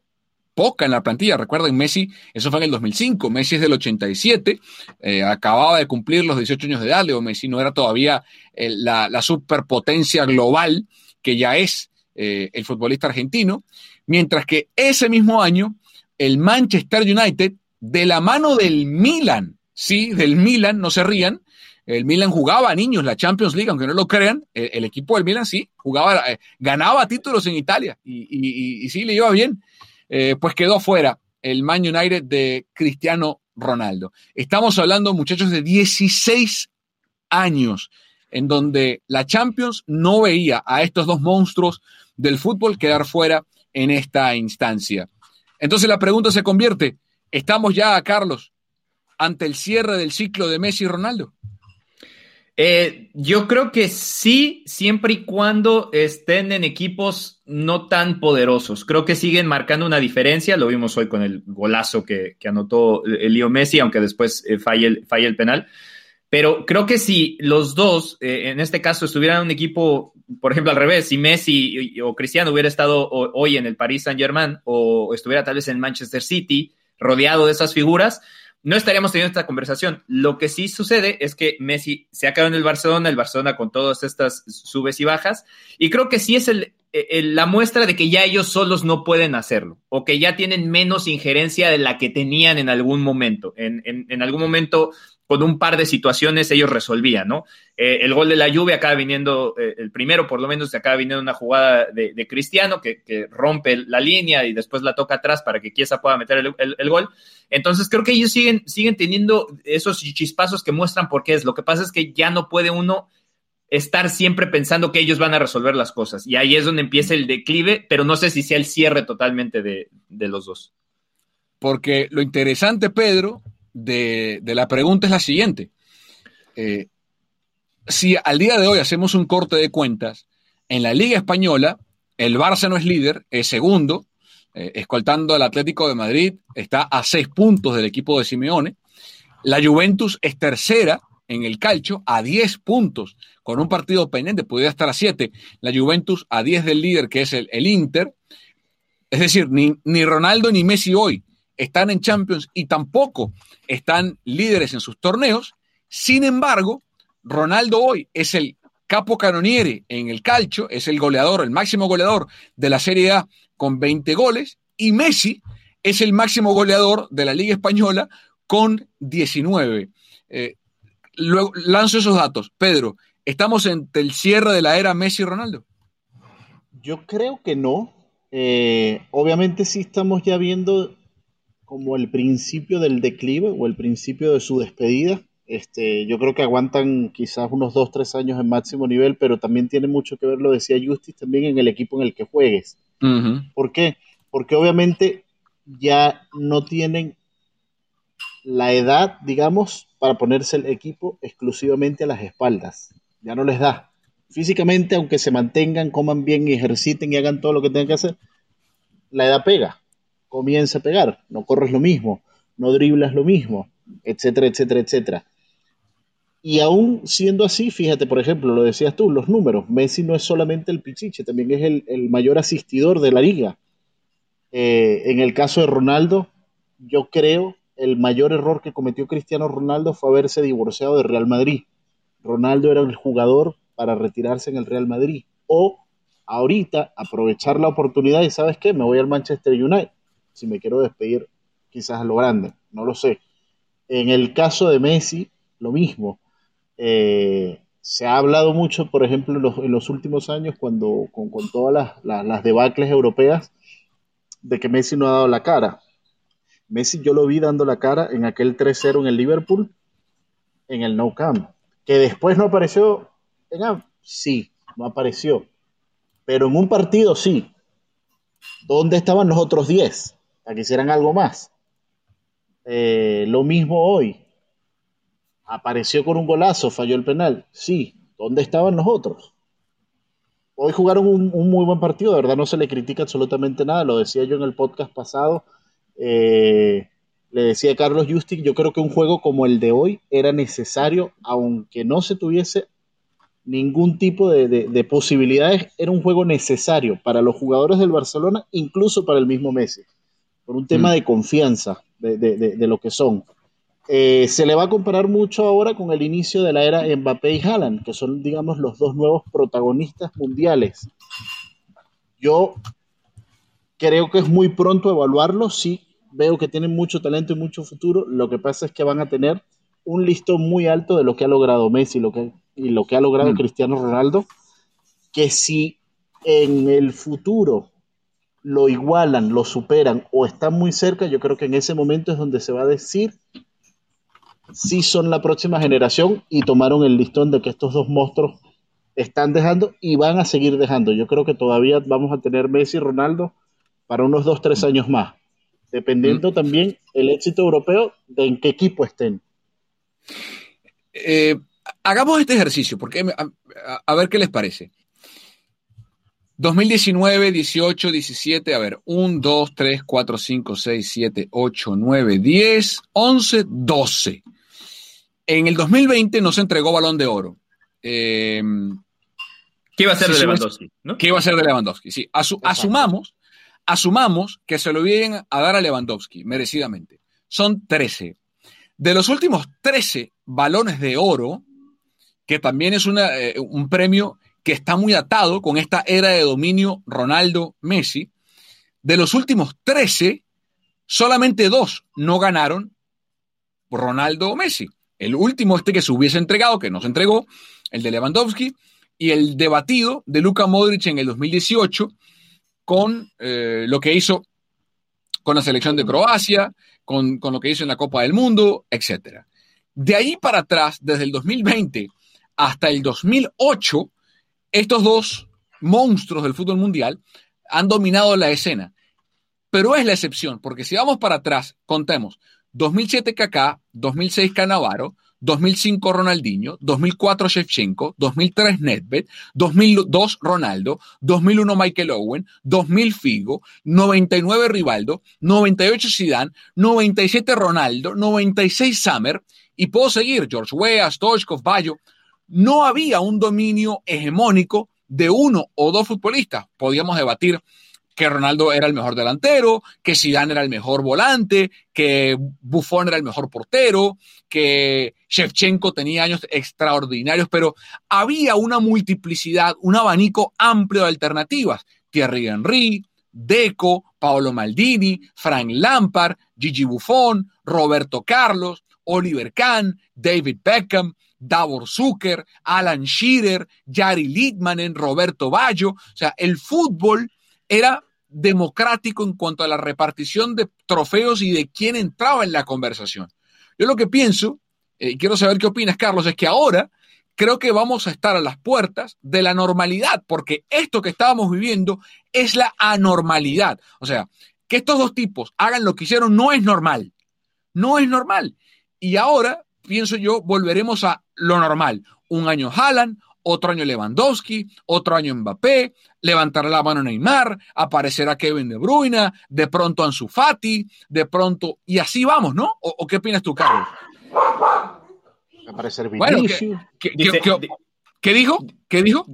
poca en la plantilla. Recuerden, Messi, eso fue en el 2005, Messi es del 87, eh, acababa de cumplir los 18 años de edad, Leo Messi no era todavía la, la, superpotencia global que ya es el futbolista argentino, mientras que ese mismo año, el Manchester United, de la mano del Milan, sí, del Milan, no se rían. El Milan jugaba a niños la Champions League, aunque no lo crean. El, equipo del Milan sí, jugaba, eh, ganaba títulos en Italia y, sí le iba bien. Eh, pues quedó fuera el Man United de Cristiano Ronaldo. Estamos hablando, muchachos, de 16 años en donde la Champions no veía a estos dos monstruos del fútbol quedar fuera en esta instancia. Entonces la pregunta se convierte, ¿estamos ya, Carlos, ante el cierre del ciclo de Messi y Ronaldo? Eh, yo creo que sí, siempre y cuando estén en equipos no tan poderosos. Creo que siguen marcando una diferencia. Lo vimos hoy con el golazo que, anotó el Leo Messi, aunque después eh, el, penal. Pero creo que si los dos, eh, en este caso, estuvieran en un equipo, por ejemplo, al revés, si Messi o Cristiano hubiera estado hoy en el Paris Saint Germain o estuviera tal vez en Manchester City, rodeado de esas figuras, no estaríamos teniendo esta conversación. Lo que sí sucede es que Messi se ha quedado en el Barcelona, el Barcelona con todas estas subes y bajas, y creo que sí es el, la muestra de que ya ellos solos no pueden hacerlo, o que ya tienen menos injerencia de la que tenían en algún momento. En, en algún momento con un par de situaciones ellos resolvían, ¿no? Eh, el gol de la lluvia acaba viniendo, eh, el primero por lo menos, acaba viniendo una jugada de, Cristiano que, rompe la línea y después la toca atrás para que Chiesa pueda meter el, gol. Entonces creo que ellos siguen, siguen teniendo esos chispazos que muestran por qué es. Lo que pasa es que ya no puede uno estar siempre pensando que ellos van a resolver las cosas. Y ahí es donde empieza el declive, pero no sé si sea el cierre totalmente de, de los dos. Porque lo interesante, Pedro, de, la pregunta es la siguiente. Eh, si al día de hoy hacemos un corte de cuentas, en la Liga Española, el Barça no es líder, es segundo, eh, escoltando al Atlético de Madrid, está a seis puntos del equipo de Simeone. La Juventus es tercera en el calcio, a diez puntos, con un partido pendiente, podría estar a siete. La Juventus a diez del líder, que es el, el Inter. Es decir, ni, ni Ronaldo ni Messi hoy están en Champions y tampoco están líderes en sus torneos. Sin embargo, Ronaldo hoy es el capo canoniere en el calcio, es el goleador, el máximo goleador de la Serie A con 20 goles, y Messi es el máximo goleador de la Liga Española con 19. Eh, luego lanzo esos datos. Pedro, ¿estamos en el cierre de la era Messi-Ronaldo? Yo creo que no. Eh, obviamente sí estamos ya viendo como el principio del declive o el principio de su despedida. Este, yo creo que aguantan quizás unos 2, 3 años en máximo nivel, pero también tiene mucho que ver, lo decía Justice, también en el equipo en el que juegues. ¿Por qué? Porque obviamente ya no tienen la edad, digamos, para ponerse el equipo exclusivamente a las espaldas. Ya no les da. Físicamente, aunque se mantengan, coman bien y ejerciten y hagan todo lo que tengan que hacer, la edad pega. Comienza a pegar. No corres lo mismo, no driblas lo mismo, etcétera, etcétera, etcétera. Y aún siendo así, fíjate, por ejemplo, lo decías tú, los números. Messi no es solamente el pichiche, también es el, mayor asistidor de la liga. Eh, en el caso de Ronaldo, yo creo el mayor error que cometió Cristiano Ronaldo fue haberse divorciado de Real Madrid. Ronaldo era el jugador para retirarse en el Real Madrid. O ahorita aprovechar la oportunidad y sabes qué, me voy al Manchester United. Si me quiero despedir quizás a lo grande, no lo sé. En el caso de Messi, lo mismo. Eh, se ha hablado mucho, por ejemplo, en los, últimos años, cuando con, todas las, las debacles europeas, de que Messi no ha dado la cara. Messi yo lo vi dando la cara en aquel 3-0 en el Liverpool, en el No Camp. Que después no apareció, en, sí, no apareció. Pero en un partido sí. ¿Dónde estaban los otros 10? A que hicieran algo más. Eh, lo mismo hoy. Apareció con un golazo, falló el penal. Sí. ¿Dónde estaban los otros? Hoy jugaron un, muy buen partido, de verdad no se le critica absolutamente nada, lo decía yo en el podcast pasado eh, le decía Carlos Justic, yo creo que un juego como el de hoy era necesario, aunque no se tuviese ningún tipo de, posibilidades, era un juego necesario para los jugadores del Barcelona, incluso para el mismo Messi, por un tema mm. de confianza de, lo que son. Eh, se le va a comparar mucho ahora con el inicio de la era Mbappé y Haaland, que son, digamos, los dos nuevos protagonistas mundiales. Yo creo que es muy pronto evaluarlo, sí, veo que tienen mucho talento y mucho futuro, lo que pasa es que van a tener un listón muy alto de lo que ha logrado Messi lo que, y lo que ha logrado mm. Cristiano Ronaldo, que si en el futuro lo igualan, lo superan o están muy cerca, yo creo que en ese momento es donde se va a decir si son la próxima generación y tomaron el listón de que estos dos monstruos están dejando y van a seguir dejando. Yo creo que todavía vamos a tener Messi y Ronaldo para unos dos, tres años más, dependiendo mm. también el éxito europeo de en qué equipo estén. Eh, hagamos este ejercicio, porque a, ver qué les parece. 2019, 18, 17, a ver, 1, 2, 3, 4, 5, 6, 7, 8, 9, 10, 11, 12. En el 2020 no se entregó balón de oro. Eh, ¿Qué iba a ser de Lewandowski? ¿Qué iba a ser de Lewandowski? Sí, asumamos Asumamos que se lo vienen a dar a Lewandowski, merecidamente. Son 13. De los últimos 13 balones de oro, que también es eh, un premio que está muy atado con esta era de dominio Ronaldo-Messi, de los últimos 13, solamente dos no ganaron Ronaldo Messi. El último, este que se hubiese entregado, que no se entregó, el de Lewandowski, y el debatido de Luka Modric en el 2018, con eh, lo que hizo con la selección de Croacia, con, lo que hizo en la Copa del Mundo, etc. De ahí para atrás, desde el 2020 hasta el 2008, estos dos monstruos del fútbol mundial han dominado la escena. Pero es la excepción, porque si vamos para atrás, contemos 2007 Kaká, 2006 Canavaro, 2005 Ronaldinho, 2004 Shevchenko, 2003 Nedved, 2002 Ronaldo, 2001 Michael Owen, 2000 Figo, 99 Rivaldo, 98 Zidane, 97 Ronaldo, 96 Summer y puedo seguir George Weah, Stoichkov, Bayo. No había un dominio hegemónico de uno o dos futbolistas. Podíamos debatir que Ronaldo era el mejor delantero, que Zidane era el mejor volante, que Buffon era el mejor portero, que Shevchenko tenía años extraordinarios, pero había una multiplicidad, un abanico amplio de alternativas. Thierry Henry, Deco, Paolo Maldini, Frank Lampard, Gigi Buffon, Roberto Carlos, Oliver Kahn, David Beckham, Davor Zucker, Alan Shearer, Jari Littmanen, Roberto Baggio. O sea, el fútbol era democrático en cuanto a la repartición de trofeos y de quién entraba en la conversación. Yo lo que pienso, eh, y quiero saber qué opinas, Carlos, es que ahora creo que vamos a estar a las puertas de la normalidad, porque esto que estábamos viviendo es la anormalidad. O sea, que estos dos tipos hagan lo que hicieron no es normal. No es normal. Y ahora, pienso yo, volveremos a lo normal. Un año Haaland, otro año Lewandowski, otro año Mbappé, levantará la mano Neymar, aparecerá Kevin De Bruyne, de pronto Ansu Fati, de pronto, y así vamos, ¿no? ¿O, qué opinas tú, Carlos? Aparecer bueno, ¿qué, dijo? ¿Qué dijo?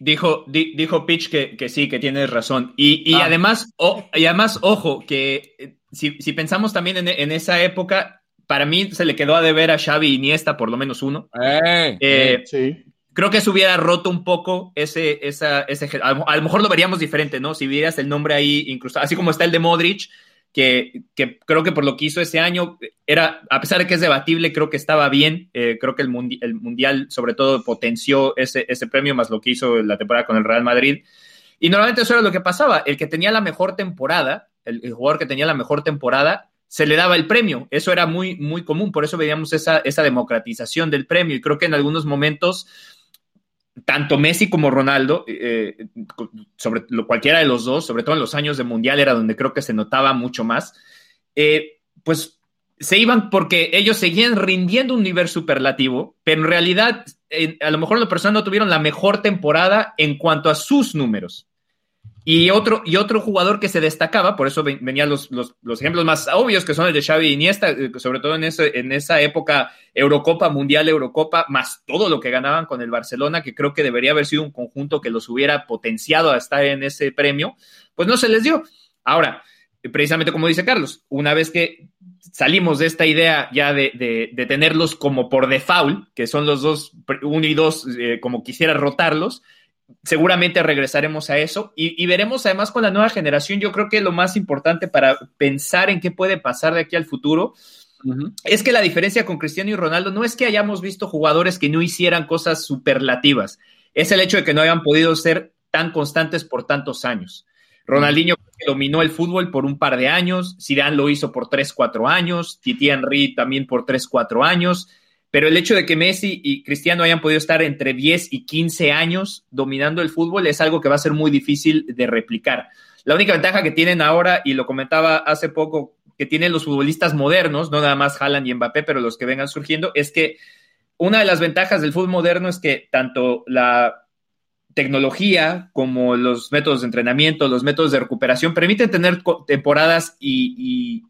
Dijo, dijo Pitch que, sí, que tienes razón. Y, ah. además, y además, ojo, que eh, si, pensamos también en, esa época, para mí se le quedó a deber a Xavi y Iniesta por lo menos uno. Eh, eh, sí creo que se hubiera roto un poco ese, esa, ese, a lo mejor lo veríamos diferente, ¿no? Si vieras el nombre ahí incrustado, así como está el de Modric, que, que, creo que por lo que hizo ese año, era, a pesar de que es debatible, creo que estaba bien, eh, creo que el, el, Mundial sobre todo potenció ese, ese premio, más lo que hizo la temporada con el Real Madrid. Y normalmente eso era lo que pasaba, el que tenía la mejor temporada, el, el jugador que tenía la mejor temporada, se le daba el premio. Eso era muy, muy común, por eso veíamos esa, esa democratización del premio. Y creo que en algunos momentos tanto Messi como Ronaldo, eh, sobre cualquiera de los dos, sobre todo en los años de Mundial, era donde creo que se notaba mucho más, eh, pues se iban porque ellos seguían rindiendo un nivel superlativo, pero en realidad, a lo mejor los personas no tuvieron la mejor temporada en cuanto a sus números. Y otro, y otro jugador que se destacaba, por eso venían los, los, ejemplos más obvios, que son el de Xavi Iniesta, eh, sobre todo en, ese, en esa época Eurocopa, Mundial Eurocopa, más todo lo que ganaban con el Barcelona, que creo que debería haber sido un conjunto que los hubiera potenciado a estar en ese premio, pues no se les dio. Ahora, precisamente como dice Carlos, una vez que salimos de esta idea ya de, de, tenerlos como por default, que son los dos, uno y dos, eh, como quisiera rotarlos, seguramente regresaremos a eso y, veremos además con la nueva generación, yo creo que lo más importante para pensar en qué puede pasar de aquí al futuro es que la diferencia con Cristiano y Ronaldo no es que hayamos visto jugadores que no hicieran cosas superlativas, es el hecho de que no hayan podido ser tan constantes por tantos años. Ronaldinho dominó el fútbol por un par de años, Zidane lo hizo por 3, 4 años, Titi Henry también por 3, 4 años, pero el hecho de que Messi y Cristiano hayan podido estar entre 10 y 15 años dominando el fútbol es algo que va a ser muy difícil de replicar. La única ventaja que tienen ahora, y lo comentaba hace poco, que tienen los futbolistas modernos, no nada más Haaland y Mbappé, pero los que vengan surgiendo, es que una de las ventajas del fútbol moderno es que tanto la tecnología como los métodos de entrenamiento, los métodos de recuperación permiten tener temporadas y, y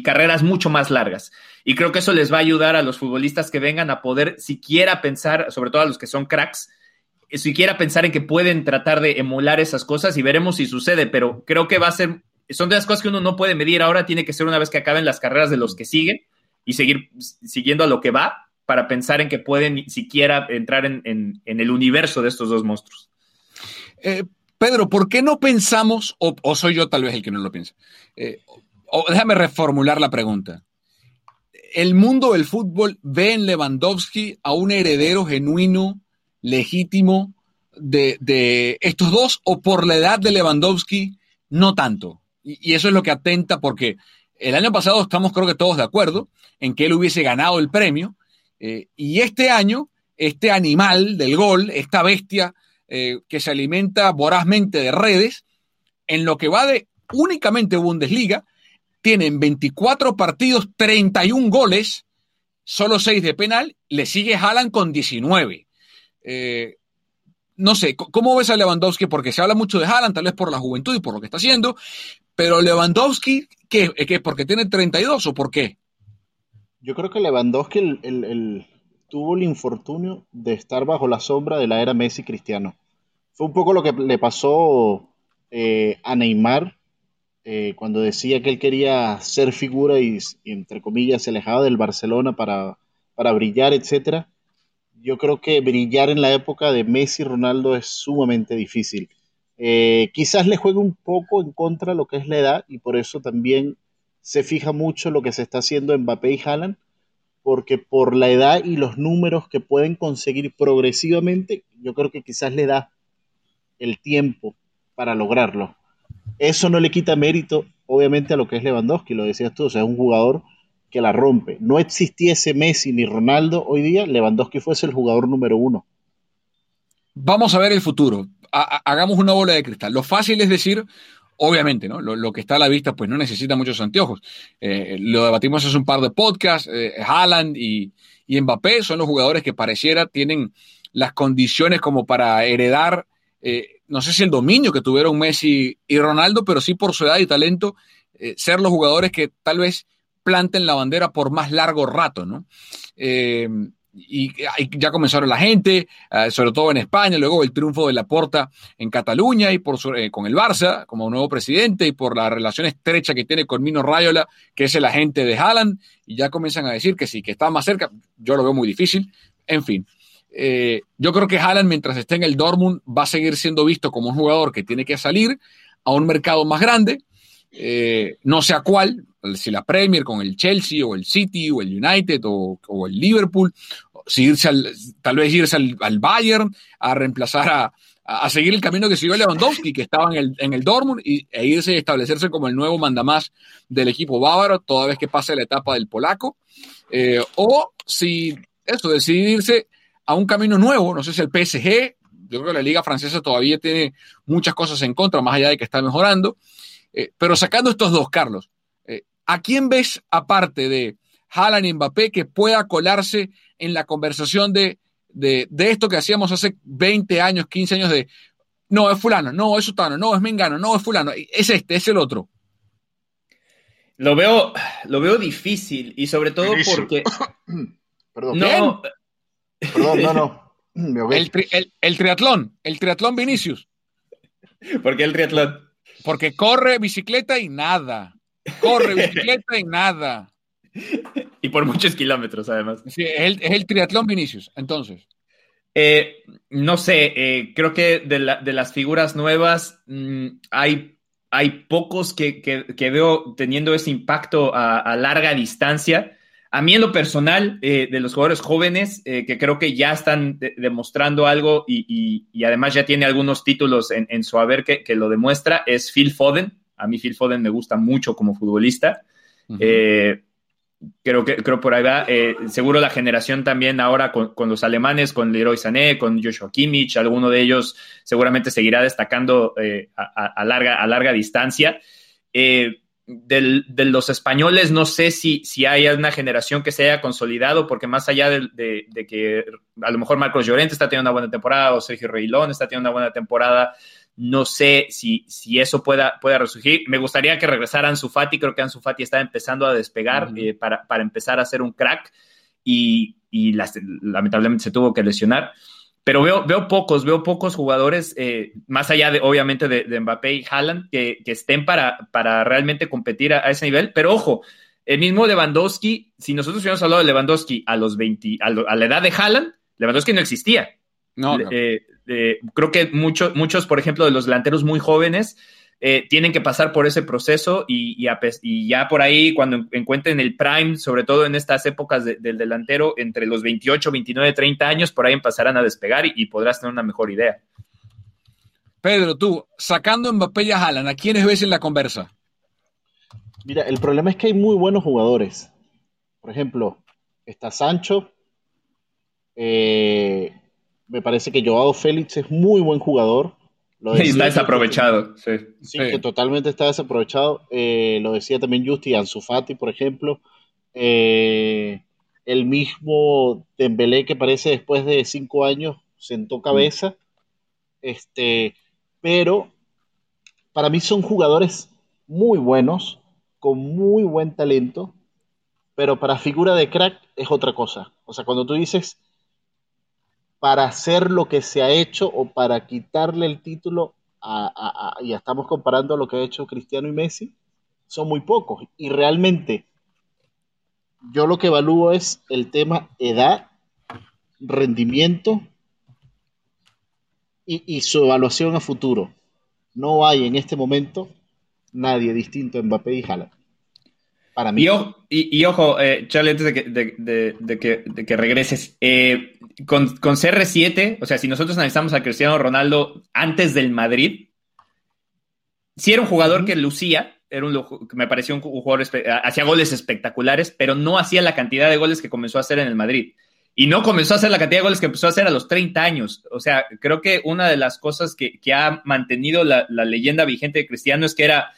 carreras mucho más largas. Y creo que eso les va a ayudar a los futbolistas que vengan a poder siquiera pensar, sobre todo a los que son cracks, eh, siquiera pensar en que pueden tratar de emular esas cosas y veremos si sucede, pero creo que va a ser, son de las cosas que uno no puede medir ahora, tiene que ser una vez que acaben las carreras de los que siguen y seguir siguiendo a lo que va para pensar en que pueden siquiera entrar en, el universo de estos dos monstruos. Eh, Pedro, ¿por qué no pensamos, o, soy yo tal vez el que no lo piensa, eh, déjame reformular la pregunta. ¿El mundo del fútbol ve en Lewandowski a un heredero genuino, legítimo de, estos dos o por la edad de Lewandowski no tanto? Y, eso es lo que atenta porque el año pasado estamos creo que todos de acuerdo en que él hubiese ganado el premio eh, y este año este animal del gol, esta bestia eh, que se alimenta vorazmente de redes, en lo que va de únicamente Bundesliga, tienen 24 partidos, 31 goles, solo 6 de penal, le sigue Haaland con 19. Eh, no sé, ¿cómo ves a Lewandowski? Porque se habla mucho de Haaland, tal vez por la juventud y por lo que está haciendo, pero Lewandowski, ¿qué? ¿Qué? ¿Porque tiene 32 o por qué? Yo creo que Lewandowski el, tuvo el infortunio de estar bajo la sombra de la era Messi Cristiano. Fue un poco lo que le pasó eh, a Neymar eh, cuando decía que él quería ser figura y, entre comillas se alejaba del Barcelona para, para brillar, etcétera. Yo creo que brillar en la época de Messi y Ronaldo es sumamente difícil. Eh, quizás le juegue un poco en contra lo que es la edad y por eso también se fija mucho lo que se está haciendo en Mbappé y Haaland, porque por la edad y los números que pueden conseguir progresivamente, yo creo que quizás le da el tiempo para lograrlo. Eso no le quita mérito, obviamente, a lo que es Lewandowski, lo decías tú, o sea, es un jugador que la rompe. No existiese Messi ni Ronaldo hoy día, Lewandowski fuese el jugador número uno. Vamos a ver el futuro. hagamos una bola de cristal. Lo fácil es decir, obviamente, ¿no? Lo, que está a la vista, pues no necesita muchos anteojos. Eh, lo debatimos hace un par de podcasts. Eh, Haaland y, y Mbappé son los jugadores que pareciera tienen las condiciones como para heredar eh, no sé si el dominio que tuvieron Messi y Ronaldo, pero sí por su edad y talento, eh, ser los jugadores que tal vez planten la bandera por más largo rato, ¿no? Eh, y, ya comenzaron la gente, sobre todo en España, luego el triunfo de Laporta en Cataluña y por con el Barça como nuevo presidente y por la relación estrecha que tiene con Mino Rayola, que es el agente de Haaland, y ya comienzan a decir que sí, que está más cerca, yo lo veo muy difícil, en fin. Eh, yo creo que Haaland, mientras esté en el Dortmund, va a seguir siendo visto como un jugador que tiene que salir a un mercado más grande, eh, no sé a cuál, si la Premier con el Chelsea o el City o el United o, el Liverpool, si irse tal vez irse al, Bayern a reemplazar a, seguir el camino que siguió Lewandowski, que estaba en el, en el Dortmund, y, e irse y establecerse como el nuevo mandamás del equipo bávaro, toda vez que pase la etapa del polaco, eh, o si eso, decidirse a un camino nuevo. No sé si el PSG, yo creo que la liga francesa todavía tiene muchas cosas en contra, más allá de que está mejorando. Eh, pero sacando estos dos, Carlos, eh, ¿a quién ves aparte de Haaland y Mbappé que pueda colarse en la conversación de, de, esto que hacíamos hace 20 años, 15 años de no, es fulano, no, es sutano, no, es mengano, no, es fulano, es este, es el otro? Lo veo, lo veo difícil y sobre todo porque... Perdón. No, Perdón, no, no. El, triatlón, el triatlón Vinicius. ¿Por qué el triatlón? Porque corre bicicleta y nada. Corre bicicleta y nada. Y por muchos kilómetros, además. Sí, es el, triatlón Vinicius, entonces. Eh, no sé, eh, creo que de, las figuras nuevas mm, hay, hay pocos que, veo teniendo ese impacto a larga distancia. A mí en lo personal, eh, de los jugadores jóvenes, eh, que creo que ya están demostrando algo y, además ya tiene algunos títulos en, su haber que, lo demuestra, es Phil Foden. A mí Phil Foden me gusta mucho como futbolista. Eh, creo que creo por ahí va. seguro la generación también ahora con, los alemanes, con Leroy Sané, con Joshua Kimmich, alguno de ellos seguramente seguirá destacando a, larga, a larga distancia. Eh, de los españoles, no sé si, si hay una generación que se haya consolidado, porque más allá de, que a lo mejor Marcos Llorente está teniendo una buena temporada o Sergio Reilón está teniendo una buena temporada, no sé si, si eso pueda, pueda resurgir. Me gustaría que regresaran Ansu Fati, creo que Ansu Fati está empezando a despegar eh, para, empezar a ser un crack y, lamentablemente se tuvo que lesionar pero veo, veo pocos, veo pocos jugadores, eh, más allá de, obviamente, de, Mbappé y Haaland, que, estén para, para realmente competir a, ese nivel. Pero ojo, el mismo Lewandowski, si nosotros hubiéramos hablado de Lewandowski a los 20, a, la edad de Haaland, Lewandowski no existía. No, eh, eh, creo que muchos, muchos, por ejemplo, de los delanteros muy jóvenes, eh, tienen que pasar por ese proceso y, ya por ahí cuando encuentren el prime, sobre todo en estas épocas del delantero, entre los 28, 29, 30 años, por ahí empezarán a despegar y, podrás tener una mejor idea. Pedro, tú, sacando Mbappé y a Haaland, ¿a quiénes ves en la conversa? Mira, el problema es que hay muy buenos jugadores. Por ejemplo, está Sancho. Eh, me parece que Joao Félix es muy buen jugador está desaprovechado, sí. Sí, que totalmente está desaprovechado. Eh, lo decía también Justi Ansu Fati, por ejemplo. Eh, el mismo Dembélé que parece después de cinco años sentó cabeza. Este, pero para mí son jugadores muy buenos, con muy buen talento, pero para figura de crack es otra cosa. O sea, cuando tú dices para hacer lo que se ha hecho o para quitarle el título y ya estamos comparando lo que ha hecho Cristiano y Messi, son muy pocos. Y realmente, yo lo que evalúo es el tema edad, rendimiento y, su evaluación a futuro. No hay en este momento nadie distinto a Mbappé y Haaland. Para mí. Y, ojo, eh, Charlie, antes de que, regreses, eh, con, CR7, o sea, si nosotros analizamos a Cristiano Ronaldo antes del Madrid, sí era un jugador que lucía, era un, me pareció un jugador, hacía goles espectaculares, pero no hacía la cantidad de goles que comenzó a hacer en el Madrid. Y no comenzó a hacer la cantidad de goles que empezó a hacer a los 30 años. O sea, creo que una de las cosas que, ha mantenido la, leyenda vigente de Cristiano es que era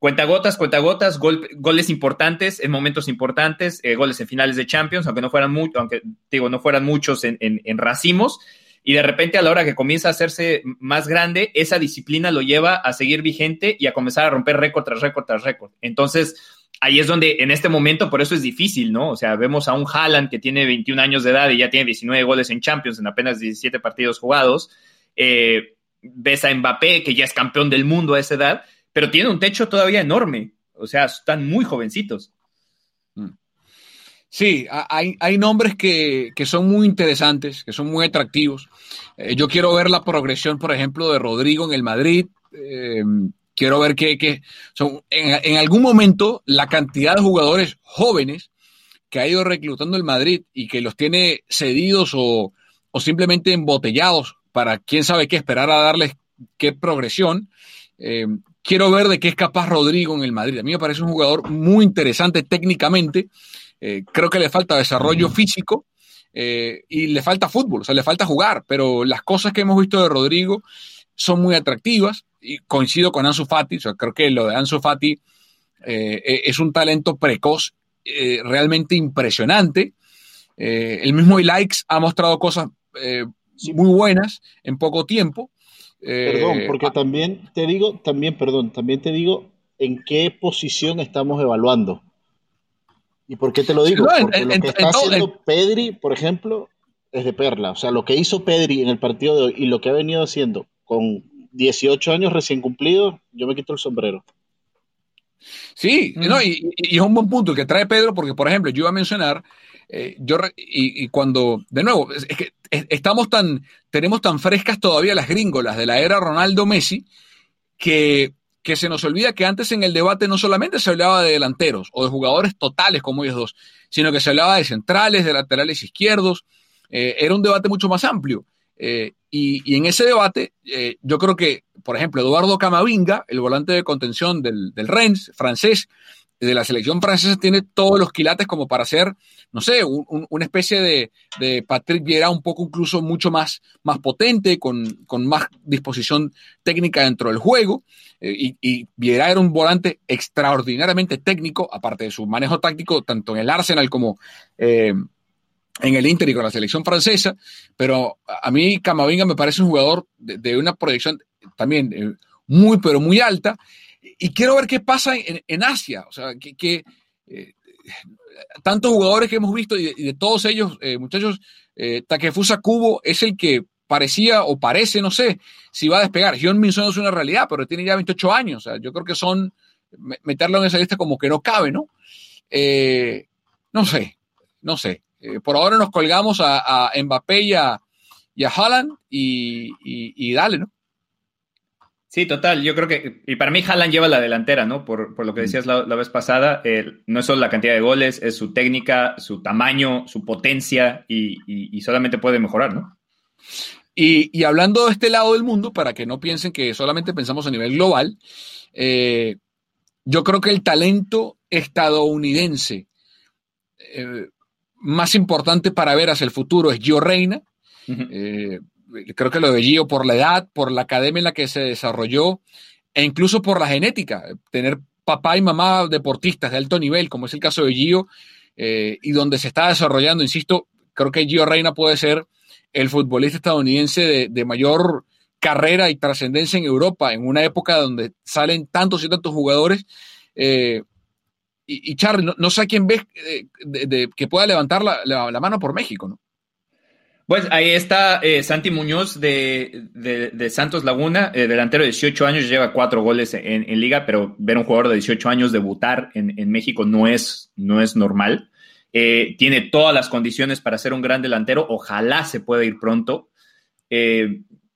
cuentagotas, cuentagotas, goles importantes en momentos importantes, eh, goles en finales de Champions, aunque no fueran muchos, aunque digo, no fueran muchos en, en, racimos. Y de repente, a la hora que comienza a hacerse más grande, esa disciplina lo lleva a seguir vigente y a comenzar a romper récord tras récord tras récord. Entonces, ahí es donde en este momento, por eso es difícil, ¿no? O sea, vemos a un Haaland que tiene 21 años de edad y ya tiene 19 goles en Champions en apenas 17 partidos jugados. Eh, ves a Mbappé, que ya es campeón del mundo a esa edad, pero tiene un techo todavía enorme. O sea, están muy jovencitos. Mm. Sí, hay, nombres que, son muy interesantes, que son muy atractivos. Eh, yo quiero ver la progresión, por ejemplo, de Rodrigo en el Madrid. Eh, quiero ver que, son, en, algún momento la cantidad de jugadores jóvenes que ha ido reclutando el Madrid y que los tiene cedidos o, simplemente embotellados para quién sabe qué esperar a darles qué progresión. Eh, quiero ver de qué es capaz Rodrigo en el Madrid. A mí me parece un jugador muy interesante técnicamente. Eh, creo que le falta desarrollo físico eh, y le falta fútbol, o sea, le falta jugar, pero las cosas que hemos visto de Rodrigo son muy atractivas y coincido con Ansu Fati, o sea, creo que lo de Ansu Fati eh, e, es un talento precoz realmente impresionante. El mismo Likes ha mostrado cosas muy buenas en poco tiempo. Perdón, porque también te digo, también, perdón, también te digo en qué posición estamos evaluando. ¿Y por qué te lo digo? Porque lo que está haciendo Pedri, por ejemplo, es de perla. O sea, lo que hizo Pedri en el partido de hoy y lo que ha venido haciendo con 18 años recién cumplidos, yo me quito el sombrero. Sí, mm. no, y, es un buen punto el que trae Pedro, porque, por ejemplo, yo iba a mencionar, eh, yo y, cuando, de nuevo, es, que estamos tan, tenemos tan frescas todavía las gringolas de la era Ronaldo Messi, que, que se nos olvida que antes en el debate no solamente se hablaba de delanteros o de jugadores totales como ellos dos, sino que se hablaba de centrales, de laterales izquierdos, eh, era un debate mucho más amplio. Eh, y, en ese debate, yo creo que, por ejemplo, Eduardo Camavinga, el volante de contención del, del Rennes francés, de la selección francesa, tiene todos los quilates como para ser, no sé, una especie de, Patrick Vieira un poco incluso mucho más, más potente, con, con más disposición técnica dentro del juego. Eh, y, y, Vieira era un volante extraordinariamente técnico, aparte de su manejo táctico, tanto en el Arsenal como en el Inter y con la selección francesa, pero a mí Camavinga me parece un jugador de, una proyección también eh, muy, pero muy alta, y quiero ver qué pasa en, Asia, o sea, que, eh, tantos jugadores que hemos visto y de, todos ellos, eh, muchachos, Takefusa Kubo es el que parecía o parece, no sé, si va a despegar. John Minson es una realidad, pero tiene ya 28 años, o sea, yo creo que son, meterlo en esa lista como que no cabe, ¿no? no sé, no sé. Eh, por ahora nos colgamos a, Mbappé y a, y a Haaland y, dale, ¿no? Sí, total. Yo creo que, y para mí Haaland lleva la delantera, ¿no? Por, lo que decías la, vez pasada, no es solo la cantidad de goles, es su técnica, su tamaño, su potencia y, solamente puede mejorar, ¿no? Y, hablando de este lado del mundo, para que no piensen que solamente pensamos a nivel global, eh, yo creo que el talento estadounidense eh, más importante para ver hacia el futuro es Gio Reina. Eh, creo que lo de Gio por la edad, por la academia en la que se desarrolló e incluso por la genética. Tener papá y mamá deportistas de alto nivel, como es el caso de Gio, eh, y donde se está desarrollando, insisto, creo que Gio Reina puede ser el futbolista estadounidense de, mayor carrera y trascendencia en Europa, en una época donde salen tantos y tantos jugadores. Eh, y, Charlie, no, sé a quién ves eh, que pueda levantar la, mano por México, ¿no? Pues ahí está eh, Santi Muñoz de, de, Santos Laguna, eh, delantero de 18 años, lleva cuatro goles en, liga, pero ver un jugador de 18 años debutar en, en México no es, no es normal. Eh, tiene todas las condiciones para ser un gran delantero, ojalá se pueda ir pronto.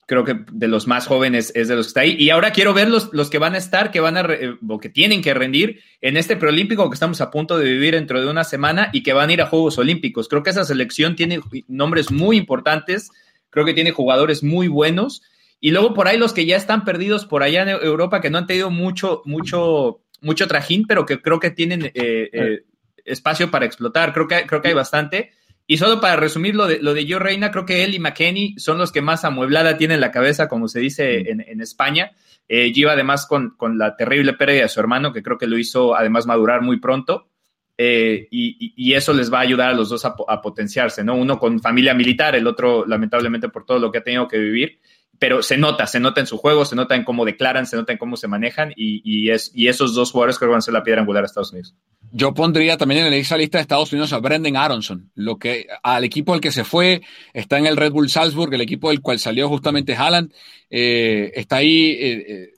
Creo que de los más jóvenes es de los que está ahí. Y ahora quiero ver los, los que van a estar, que van a o que tienen que rendir en este preolímpico que estamos a punto de vivir dentro de una semana y que van a ir a Juegos Olímpicos. Creo que esa selección tiene nombres muy importantes, creo que tiene jugadores muy buenos. Y luego por ahí los que ya están perdidos por allá en Europa, que no han tenido mucho, mucho, mucho trajín, pero que creo que tienen eh, eh, espacio para explotar. Creo que, creo que hay bastante. Y solo para resumir lo de, lo de Joe Reina, creo que él y McKenny son los que más amueblada tienen la cabeza, como se dice en, en España. Eh, además con, con, la terrible pérdida de su hermano, que creo que lo hizo además madurar muy pronto. Eh, y, y, eso les va a ayudar a los dos a, a, potenciarse, ¿no? Uno con familia militar, el otro lamentablemente por todo lo que ha tenido que vivir, pero se nota, se nota en su juego, se nota en cómo declaran, se nota en cómo se manejan y, y es, y esos dos jugadores creo que van a ser la piedra angular de Estados Unidos. Yo pondría también en esa lista de Estados Unidos a Brendan Aronson, lo que al equipo al que se fue, está en el Red Bull Salzburg, el equipo del cual salió justamente Haaland, eh, está ahí, eh, eh,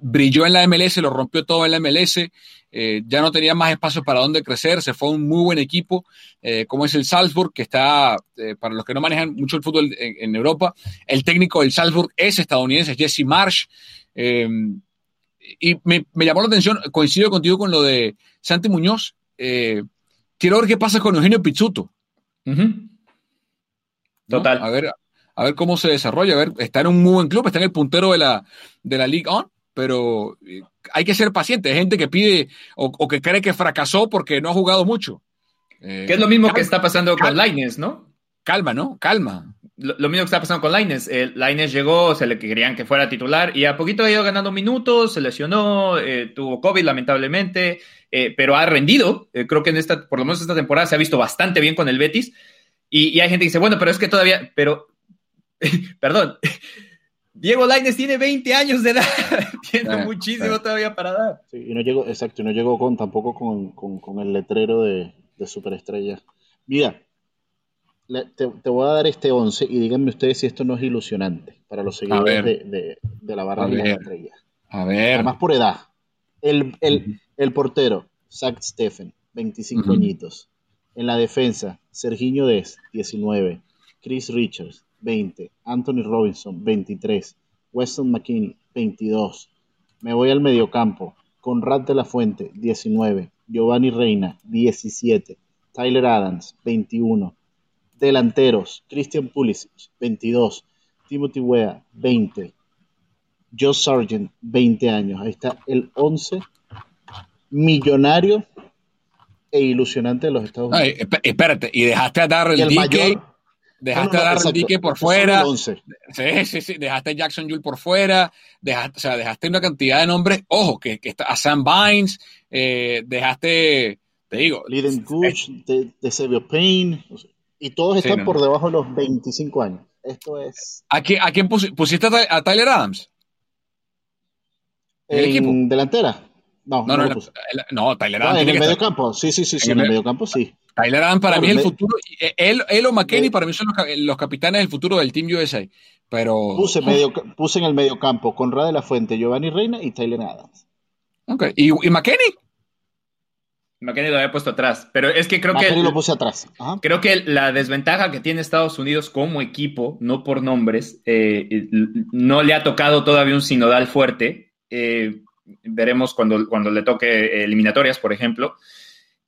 brilló en la MLS, lo rompió todo en la MLS, ya no tenía más espacio para dónde crecer, se fue a un muy buen equipo, como es el Salzburg, que está, para los que no manejan mucho el fútbol en, Europa, el técnico del Salzburg es estadounidense, Jesse Marsh y me, llamó la atención, coincido contigo con lo de Santi Muñoz. Eh, quiero ver qué pasa con Eugenio Pizzuto. Total. A ver, a ver cómo se desarrolla. A ver, está en un muy buen club, está en el puntero de la, de la League On, pero eh, hay que ser paciente. Hay gente que pide o, que cree que fracasó porque no ha jugado mucho. Eh, que es lo mismo que está pasando con Laines, ¿no? Calma, ¿no? Calma lo, mismo que está pasando con Laines. Eh, Laines llegó, se le querían que fuera titular y a poquito ha ido ganando minutos, se lesionó, eh, tuvo COVID lamentablemente, pero ha rendido. Creo que en esta, por lo menos esta temporada se ha visto bastante bien con el Betis. Y, hay gente que dice, bueno, pero es que todavía, pero, perdón, Diego Laines tiene 20 años de edad, tiene muchísimo todavía para dar. Sí, y no llegó, exacto, y no llegó con, tampoco con, con, con el letrero de, de superestrella. Mira, te, voy a dar este 11 y díganme ustedes si esto no es ilusionante para los seguidores de, la barra de las estrellas. A ver. Además por edad. El, portero, Zach Steffen, 25 añitos. En la defensa, Serginho Des, 19. Chris Richards, 20. Anthony Robinson, 23. Weston McKinney, 22. Me voy al mediocampo. Conrad de la Fuente, 19. Giovanni Reina, 17. Tyler Adams, 21. Delanteros, Christian Pulisic, 22. Timothy Wea, 20. Joe Sargent, 20 años. Ahí está el 11 millonario e ilusionante de los Estados Unidos. Ay, espérate, y dejaste a Darrell Dickey. Dejaste a Darrell Dickey por fuera. Sí, sí, sí. Dejaste a Jackson Jules por fuera. Dejaste, o sea, dejaste una cantidad de nombres. Ojo, que, que está a Sam Bynes. Eh, dejaste, te digo. Liden Kuch, de, de Payne. Y todos están por debajo de los 25 años. Esto es. ¿A quién, a quién pusiste a Tyler Adams? ¿En, equipo? delantera? No, no, no, no, Tyler Adams. en el medio campo, sí, sí, sí, sí, en el medio campo, sí. Tyler Adams para mí es el futuro. Eh, él, él o McKenny para mí son los, capitanes del futuro del Team USA. Pero. Puse, medio, puse en el medio campo Conrad de la Fuente, Giovanni Reina y Tyler Adams. Ok. ¿Y, y McKenny? McKenny lo había puesto atrás, pero es que creo que. lo puse atrás. Creo que la desventaja que tiene Estados Unidos como equipo, no por nombres, eh, no le ha tocado todavía un sinodal fuerte. Eh, veremos cuando, cuando le toque eliminatorias, por ejemplo.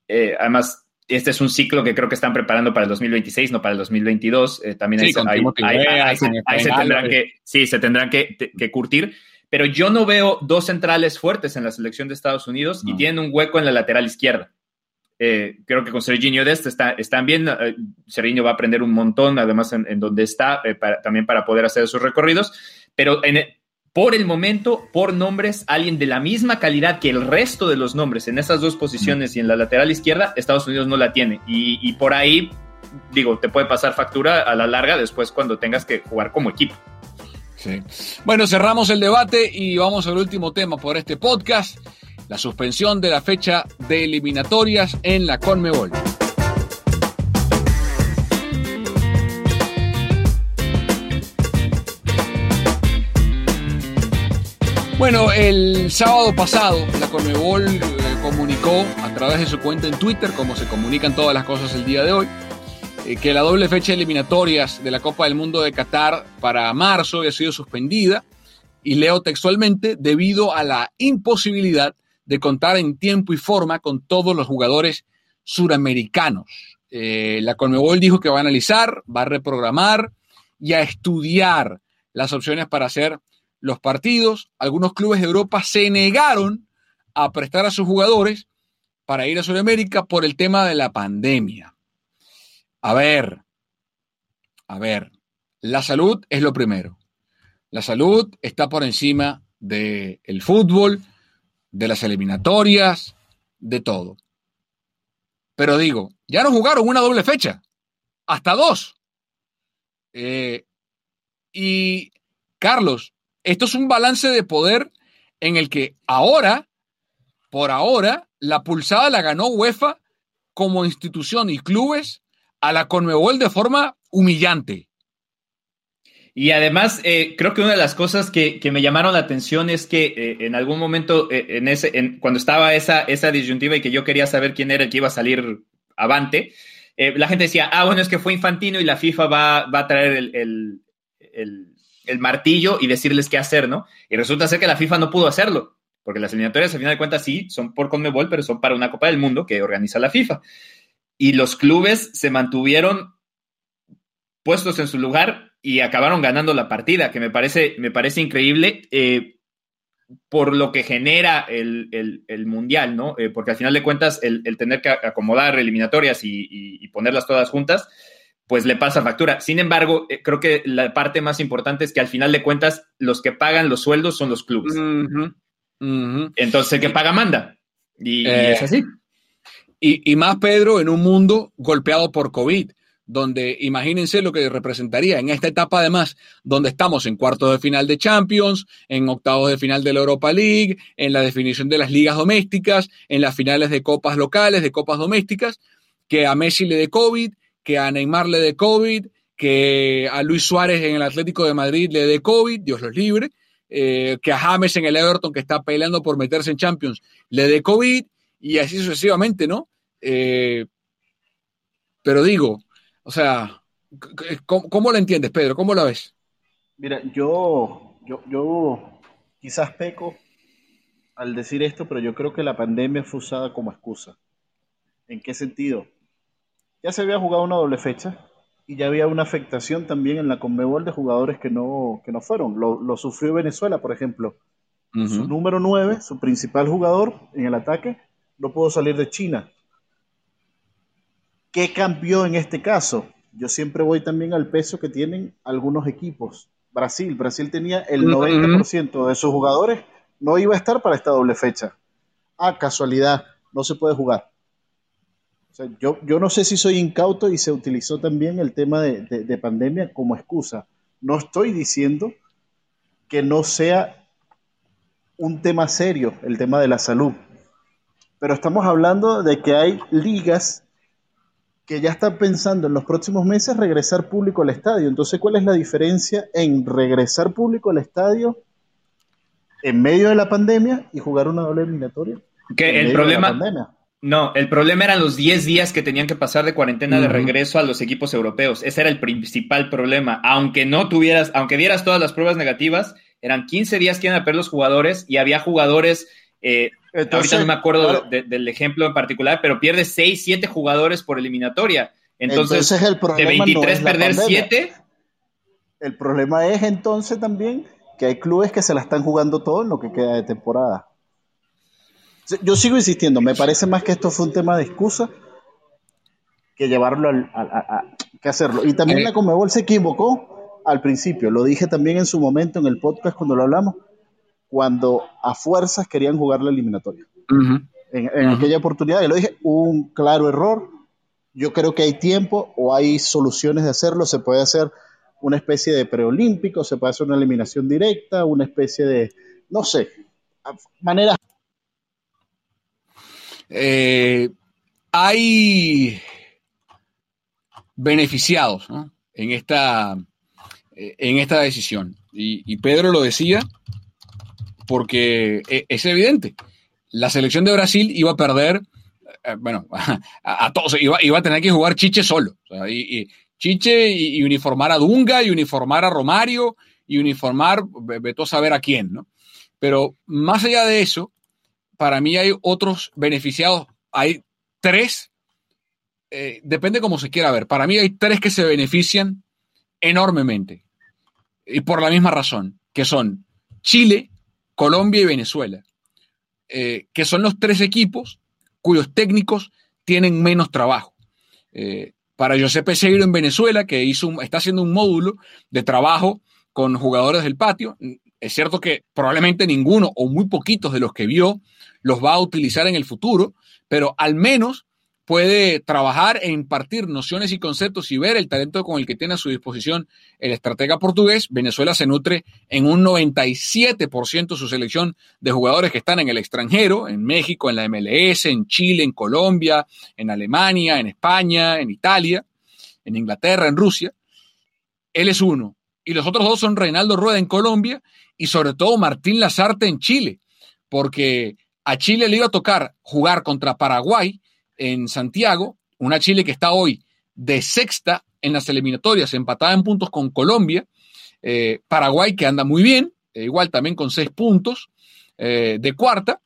Eh, además, este es un ciclo que creo que están preparando para el 2026, no para el 2022. también sí, se tendrán que, sí, se tendrán que, que curtir pero yo no veo dos centrales fuertes en la selección de Estados Unidos y tienen un hueco en la lateral izquierda. Eh, creo que con Serginho Dest está, están bien. Eh, Serginho va a aprender un montón, además en, donde está, eh, también para poder hacer sus recorridos. Pero en, por el momento, por nombres, alguien de la misma calidad que el resto de los nombres en esas dos posiciones y en la lateral izquierda, Estados Unidos no la tiene. Y, por ahí, digo, te puede pasar factura a la larga después cuando tengas que jugar como equipo. Bueno, cerramos el debate y vamos al último tema por este podcast, la suspensión de la fecha de eliminatorias en la Conmebol. Bueno, el sábado pasado la Conmebol eh, comunicó a través de su cuenta en Twitter, como se comunican todas las cosas el día de hoy, eh, que la doble fecha eliminatorias de la Copa del Mundo de Qatar para marzo había sido suspendida y leo textualmente debido a la imposibilidad de contar en tiempo y forma con todos los jugadores suramericanos. Eh, la Conmebol dijo que va a analizar, va a reprogramar y a estudiar las opciones para hacer los partidos. Algunos clubes de Europa se negaron a prestar a sus jugadores para ir a Sudamérica por el tema de la pandemia. A ver, a ver, la salud es lo primero. La salud está por encima del fútbol, de las eliminatorias, de todo. Pero digo, ya no jugaron una doble fecha, hasta dos. Eh, y Carlos, esto es un balance de poder en el que ahora, por ahora, la pulsada la ganó UEFA como institución y clubes a la Conmebol de forma humillante. Y además, eh, creo que una de las cosas que, me llamaron la atención es que eh, en algún momento, eh, en ese, cuando estaba esa, esa disyuntiva y que yo quería saber quién era el que iba a salir avante, la gente decía, ah, bueno, es que fue Infantino y la FIFA va, va a traer el, el, martillo y decirles qué hacer, ¿no? Y resulta ser que la FIFA no pudo hacerlo, porque las eliminatorias, al final de cuentas, sí, son por Conmebol, pero son para una Copa del Mundo que organiza la FIFA. Y los clubes se mantuvieron puestos en su lugar y acabaron ganando la partida, que me parece, me parece increíble eh, por lo que genera el, Mundial, ¿no? Eh, porque al final de cuentas, el, tener que acomodar eliminatorias y, ponerlas todas juntas, pues le pasa factura. Sin embargo, eh, creo que la parte más importante es que al final de cuentas, los que pagan los sueldos son los clubes. Entonces, el que paga manda. Y, es así. Y, y más, Pedro, en un mundo golpeado por COVID donde imagínense lo que representaría en esta etapa además, donde estamos en cuartos de final de Champions, en octavos de final de la Europa League, en la definición de las ligas domésticas, en las finales de copas locales, de copas domésticas, que a Messi le dé COVID, que a Neymar le dé COVID, que a Luis Suárez en el Atlético de Madrid le dé COVID, Dios los libre, eh, que a James en el Everton que está peleando por meterse en Champions le dé COVID y así sucesivamente, ¿no? Eh, pero digo, o sea, ¿cómo, lo entiendes, Pedro? ¿Cómo lo ves? Mira, yo, yo, yo quizás peco al decir esto, pero yo creo que la pandemia fue usada como excusa. ¿En qué sentido? Ya se había jugado una doble fecha y ya había una afectación también en la Conmebol de jugadores que no, que no fueron. Lo, sufrió Venezuela, por ejemplo. Su número 9, su principal jugador en el ataque, no pudo salir de China. ¿Qué cambió en este caso? Yo siempre voy también al peso que tienen algunos equipos. Brasil, Brasil tenía el 90% de sus jugadores, no iba a estar para esta doble fecha. Ah, casualidad, no se puede jugar. Yo, yo, no sé si soy incauto y se utilizó también el tema de pandemia como excusa. No estoy diciendo que no sea un tema serio el tema de la salud, pero estamos hablando de que hay ligas que ya están pensando en los próximos meses regresar público al estadio. Entonces, ¿cuál es la diferencia en regresar público al estadio en medio de la pandemia y jugar una doble eliminatoria? Que el problema... No, el problema eran los 10 días que tenían que pasar de cuarentena de regreso a los equipos europeos. Ese era el principal problema. Aunque no tuvieras, aunque dieras todas las pruebas negativas, eran 15 días que iban a perder los jugadores y había jugadores eh, ahorita no me acuerdo del ejemplo en particular, pero pierde 6, 7 jugadores por eliminatoria. Entonces, el de 23 perder 7. El problema es entonces también que hay clubes que se la están jugando todo en lo que queda de temporada. Yo sigo insistiendo, me parece más que esto fue un tema de excusa que llevarlo a, que hacerlo. Y también eh. la Comebol se equivocó al principio, lo dije también en su momento en el podcast cuando lo hablamos cuando a fuerzas querían jugar la eliminatoria. En, aquella oportunidad, y lo dije, un claro error. Yo creo que hay tiempo o hay soluciones de hacerlo. Se puede hacer una especie de preolímpico, se puede hacer una eliminación directa, una especie de, no sé, manera. Eh, hay beneficiados en, esta, en esta decisión. y Pedro lo decía, porque e, es evidente. La selección de Brasil iba a perder, eh, bueno, a, todos, iba, a tener que jugar Chiche solo. y, Chiche y, uniformar a Dunga y uniformar a Romario y uniformar, veto a saber a quién, ¿no? Pero más allá de eso, para mí hay otros beneficiados. Hay tres, eh, depende cómo se quiera ver. Para mí hay tres que se benefician enormemente y por la misma razón, que son Chile, Colombia y Venezuela, eh, que son los tres equipos cuyos técnicos tienen menos trabajo. Eh, para José Peseiro en Venezuela, que hizo está haciendo un módulo de trabajo con jugadores del patio, es cierto que probablemente ninguno o muy poquitos de los que vio los va a utilizar en el futuro, pero al menos puede trabajar e impartir nociones y conceptos y ver el talento con el que tiene a su disposición el estratega portugués. Venezuela se nutre en un 97% su selección de jugadores que están en el extranjero, en México, en la MLS, en Chile, en Colombia, en Alemania, en España, en Italia, en Inglaterra, en Rusia. Él es uno. Y los otros dos son Reinaldo Rueda en Colombia y sobre todo Martín Lazarte en Chile, porque a Chile le iba a tocar jugar contra Paraguay en Santiago, una Chile que está hoy de sexta en las eliminatorias, empatada en puntos con Colombia, eh, Paraguay que anda muy bien, eh, igual también con seis puntos eh, de cuarta,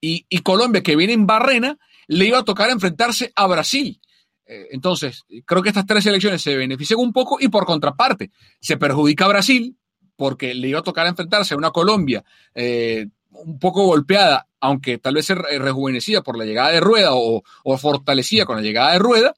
y, y, Colombia que viene en barrena, le iba a tocar enfrentarse a Brasil. entonces, creo que estas tres elecciones se benefician un poco y por contraparte, se perjudica a Brasil porque le iba a tocar enfrentarse a una Colombia un poco golpeada, aunque tal vez rejuvenecida por la llegada de Rueda o, fortalecida con la llegada de Rueda,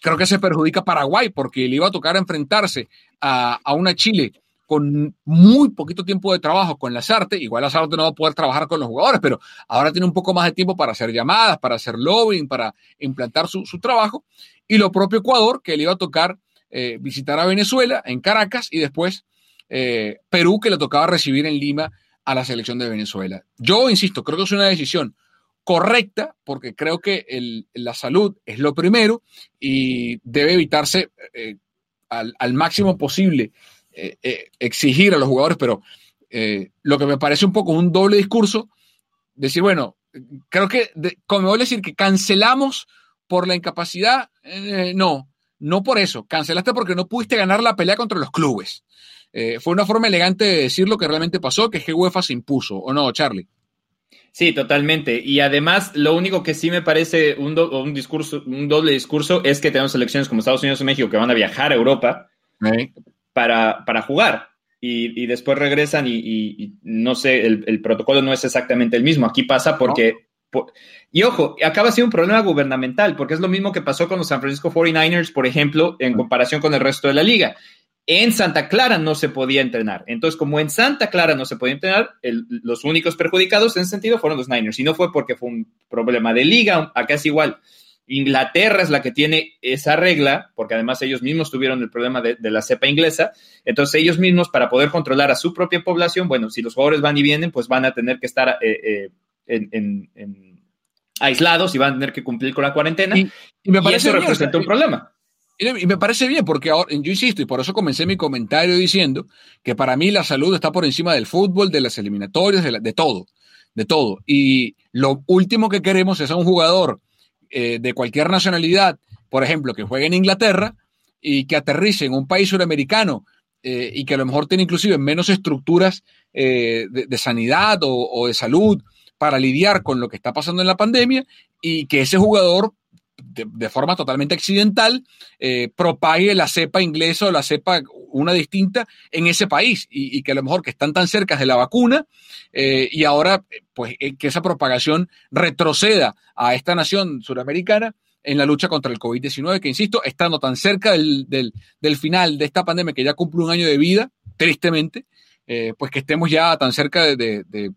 creo que se perjudica Paraguay porque le iba a tocar enfrentarse a, una Chile con muy poquito tiempo de trabajo con las artes, igual las artes no va a poder trabajar con los jugadores, pero ahora tiene un poco más de tiempo para hacer llamadas, para hacer lobbying, para implantar su, trabajo, y lo propio Ecuador, que le iba a tocar eh, visitar a Venezuela en Caracas y después eh, Perú, que le tocaba recibir en Lima a la selección de Venezuela. Yo insisto, creo que es una decisión correcta porque creo que la salud es lo primero y debe evitarse eh, al, máximo posible eh, eh, exigir a los jugadores, pero lo que me parece un poco un doble discurso, decir, bueno, creo que, como voy a decir que cancelamos por la incapacidad, no, no por eso, cancelaste porque no pudiste ganar la pelea contra los clubes. Eh, fue una forma elegante de decir lo que realmente pasó, que es que UEFA se impuso, ¿o no, Charlie? Sí, totalmente. Y además, lo único que sí me parece un, un discurso, un doble discurso es que tenemos elecciones como Estados Unidos y México que van a viajar a Europa para, para, jugar. Y, después regresan y, no sé, el, protocolo no es exactamente el mismo. Aquí pasa porque... y ojo, acaba siendo un problema gubernamental, porque es lo mismo que pasó con los San Francisco 49ers, por ejemplo, en comparación con el resto de la liga. En Santa Clara no se podía entrenar. Entonces, como en Santa Clara no se podía entrenar, los únicos perjudicados en ese sentido fueron los Niners. Y no fue porque fue un problema de liga, acá es igual. Inglaterra es la que tiene esa regla, porque además ellos mismos tuvieron el problema de, la cepa inglesa. Entonces, ellos mismos, para poder controlar a su propia población, bueno, si los jugadores van y vienen, pues van a tener que estar eh, eh, aislados y van a tener que cumplir con la cuarentena. Y, me parece eso representa un problema. Y me parece bien, porque ahora, yo insisto, y por eso comencé mi comentario diciendo que para mí la salud está por encima del fútbol, de las eliminatorias, de, todo, de todo. Y lo último que queremos es a un jugador eh, de cualquier nacionalidad, por ejemplo, que juegue en Inglaterra y que aterrice en un país suramericano eh, y que a lo mejor tiene inclusive menos estructuras eh, de, sanidad o, o de salud para lidiar con lo que está pasando en la pandemia y que ese jugador de, forma totalmente accidental eh, propague la cepa inglesa o la cepa una distinta en ese país. Y, que a lo mejor que están tan cerca de la vacuna eh, y ahora pues eh, que esa propagación retroceda a esta nación suramericana en la lucha contra el COVID-19, que insisto, estando tan cerca del, final de esta pandemia que ya cumple un año de vida, tristemente, pues que estemos ya tan cerca de, de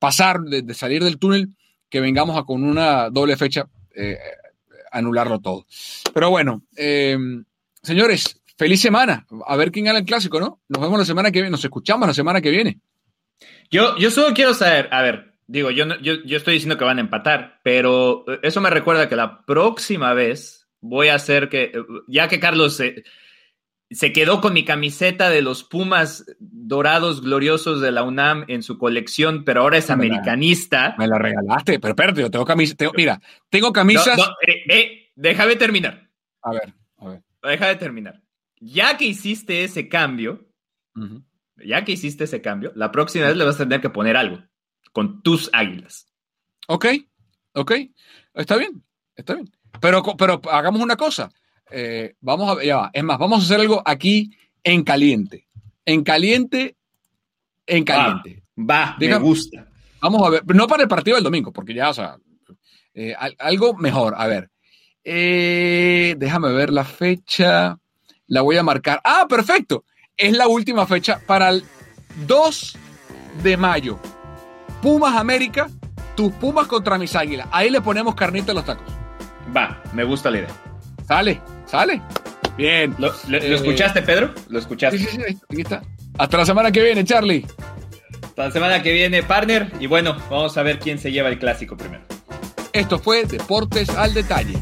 pasar, de, salir del túnel, que vengamos a con una doble fecha eh, anularlo todo. Pero bueno, eh, señores, feliz semana. A ver quién gana el clásico, ¿no? Nos vemos la semana que viene, nos escuchamos la semana que viene. Yo, yo solo quiero saber, a ver, digo, yo, yo, yo estoy diciendo que van a empatar, pero eso me recuerda que la próxima vez voy a hacer que, ya que Carlos se quedó con mi camiseta de los Pumas dorados gloriosos de la UNAM en su colección, pero ahora es Me la- americanista. Me la regalaste, pero espérate, yo tengo camisas. mira, tengo camisas. No, no, eh, eh, déjame terminar. A ver, a ver. Deja de terminar. Ya que hiciste ese cambio, ya que hiciste ese cambio, la próxima vez le vas a tener que poner algo con tus águilas. Ok, ok. Está bien, está bien. Pero, pero hagamos una cosa. Eh, vamos a ver, ya va. Es más, vamos a hacer algo aquí en caliente. En caliente, en caliente. Va, me gusta. Vamos a ver, no para el partido del domingo, porque ya, o sea, eh, al- algo mejor. A ver, Eh, déjame ver la fecha. La voy a marcar. Ah, perfecto. Es la última fecha para el 2 de mayo. Pumas América, tus Pumas contra mis águilas. Ahí le ponemos carnita a los tacos. Va, me gusta la idea. Sale, sale. Bien. ¿Lo, lo- lo Eh, escuchaste, Pedro? Lo Sí, escuchaste. sí, sí, aquí está. Hasta la semana que viene, Charlie. Hasta la semana que viene, partner. Y bueno, vamos a ver quién se lleva el clásico primero. Esto fue Deportes al Detalle.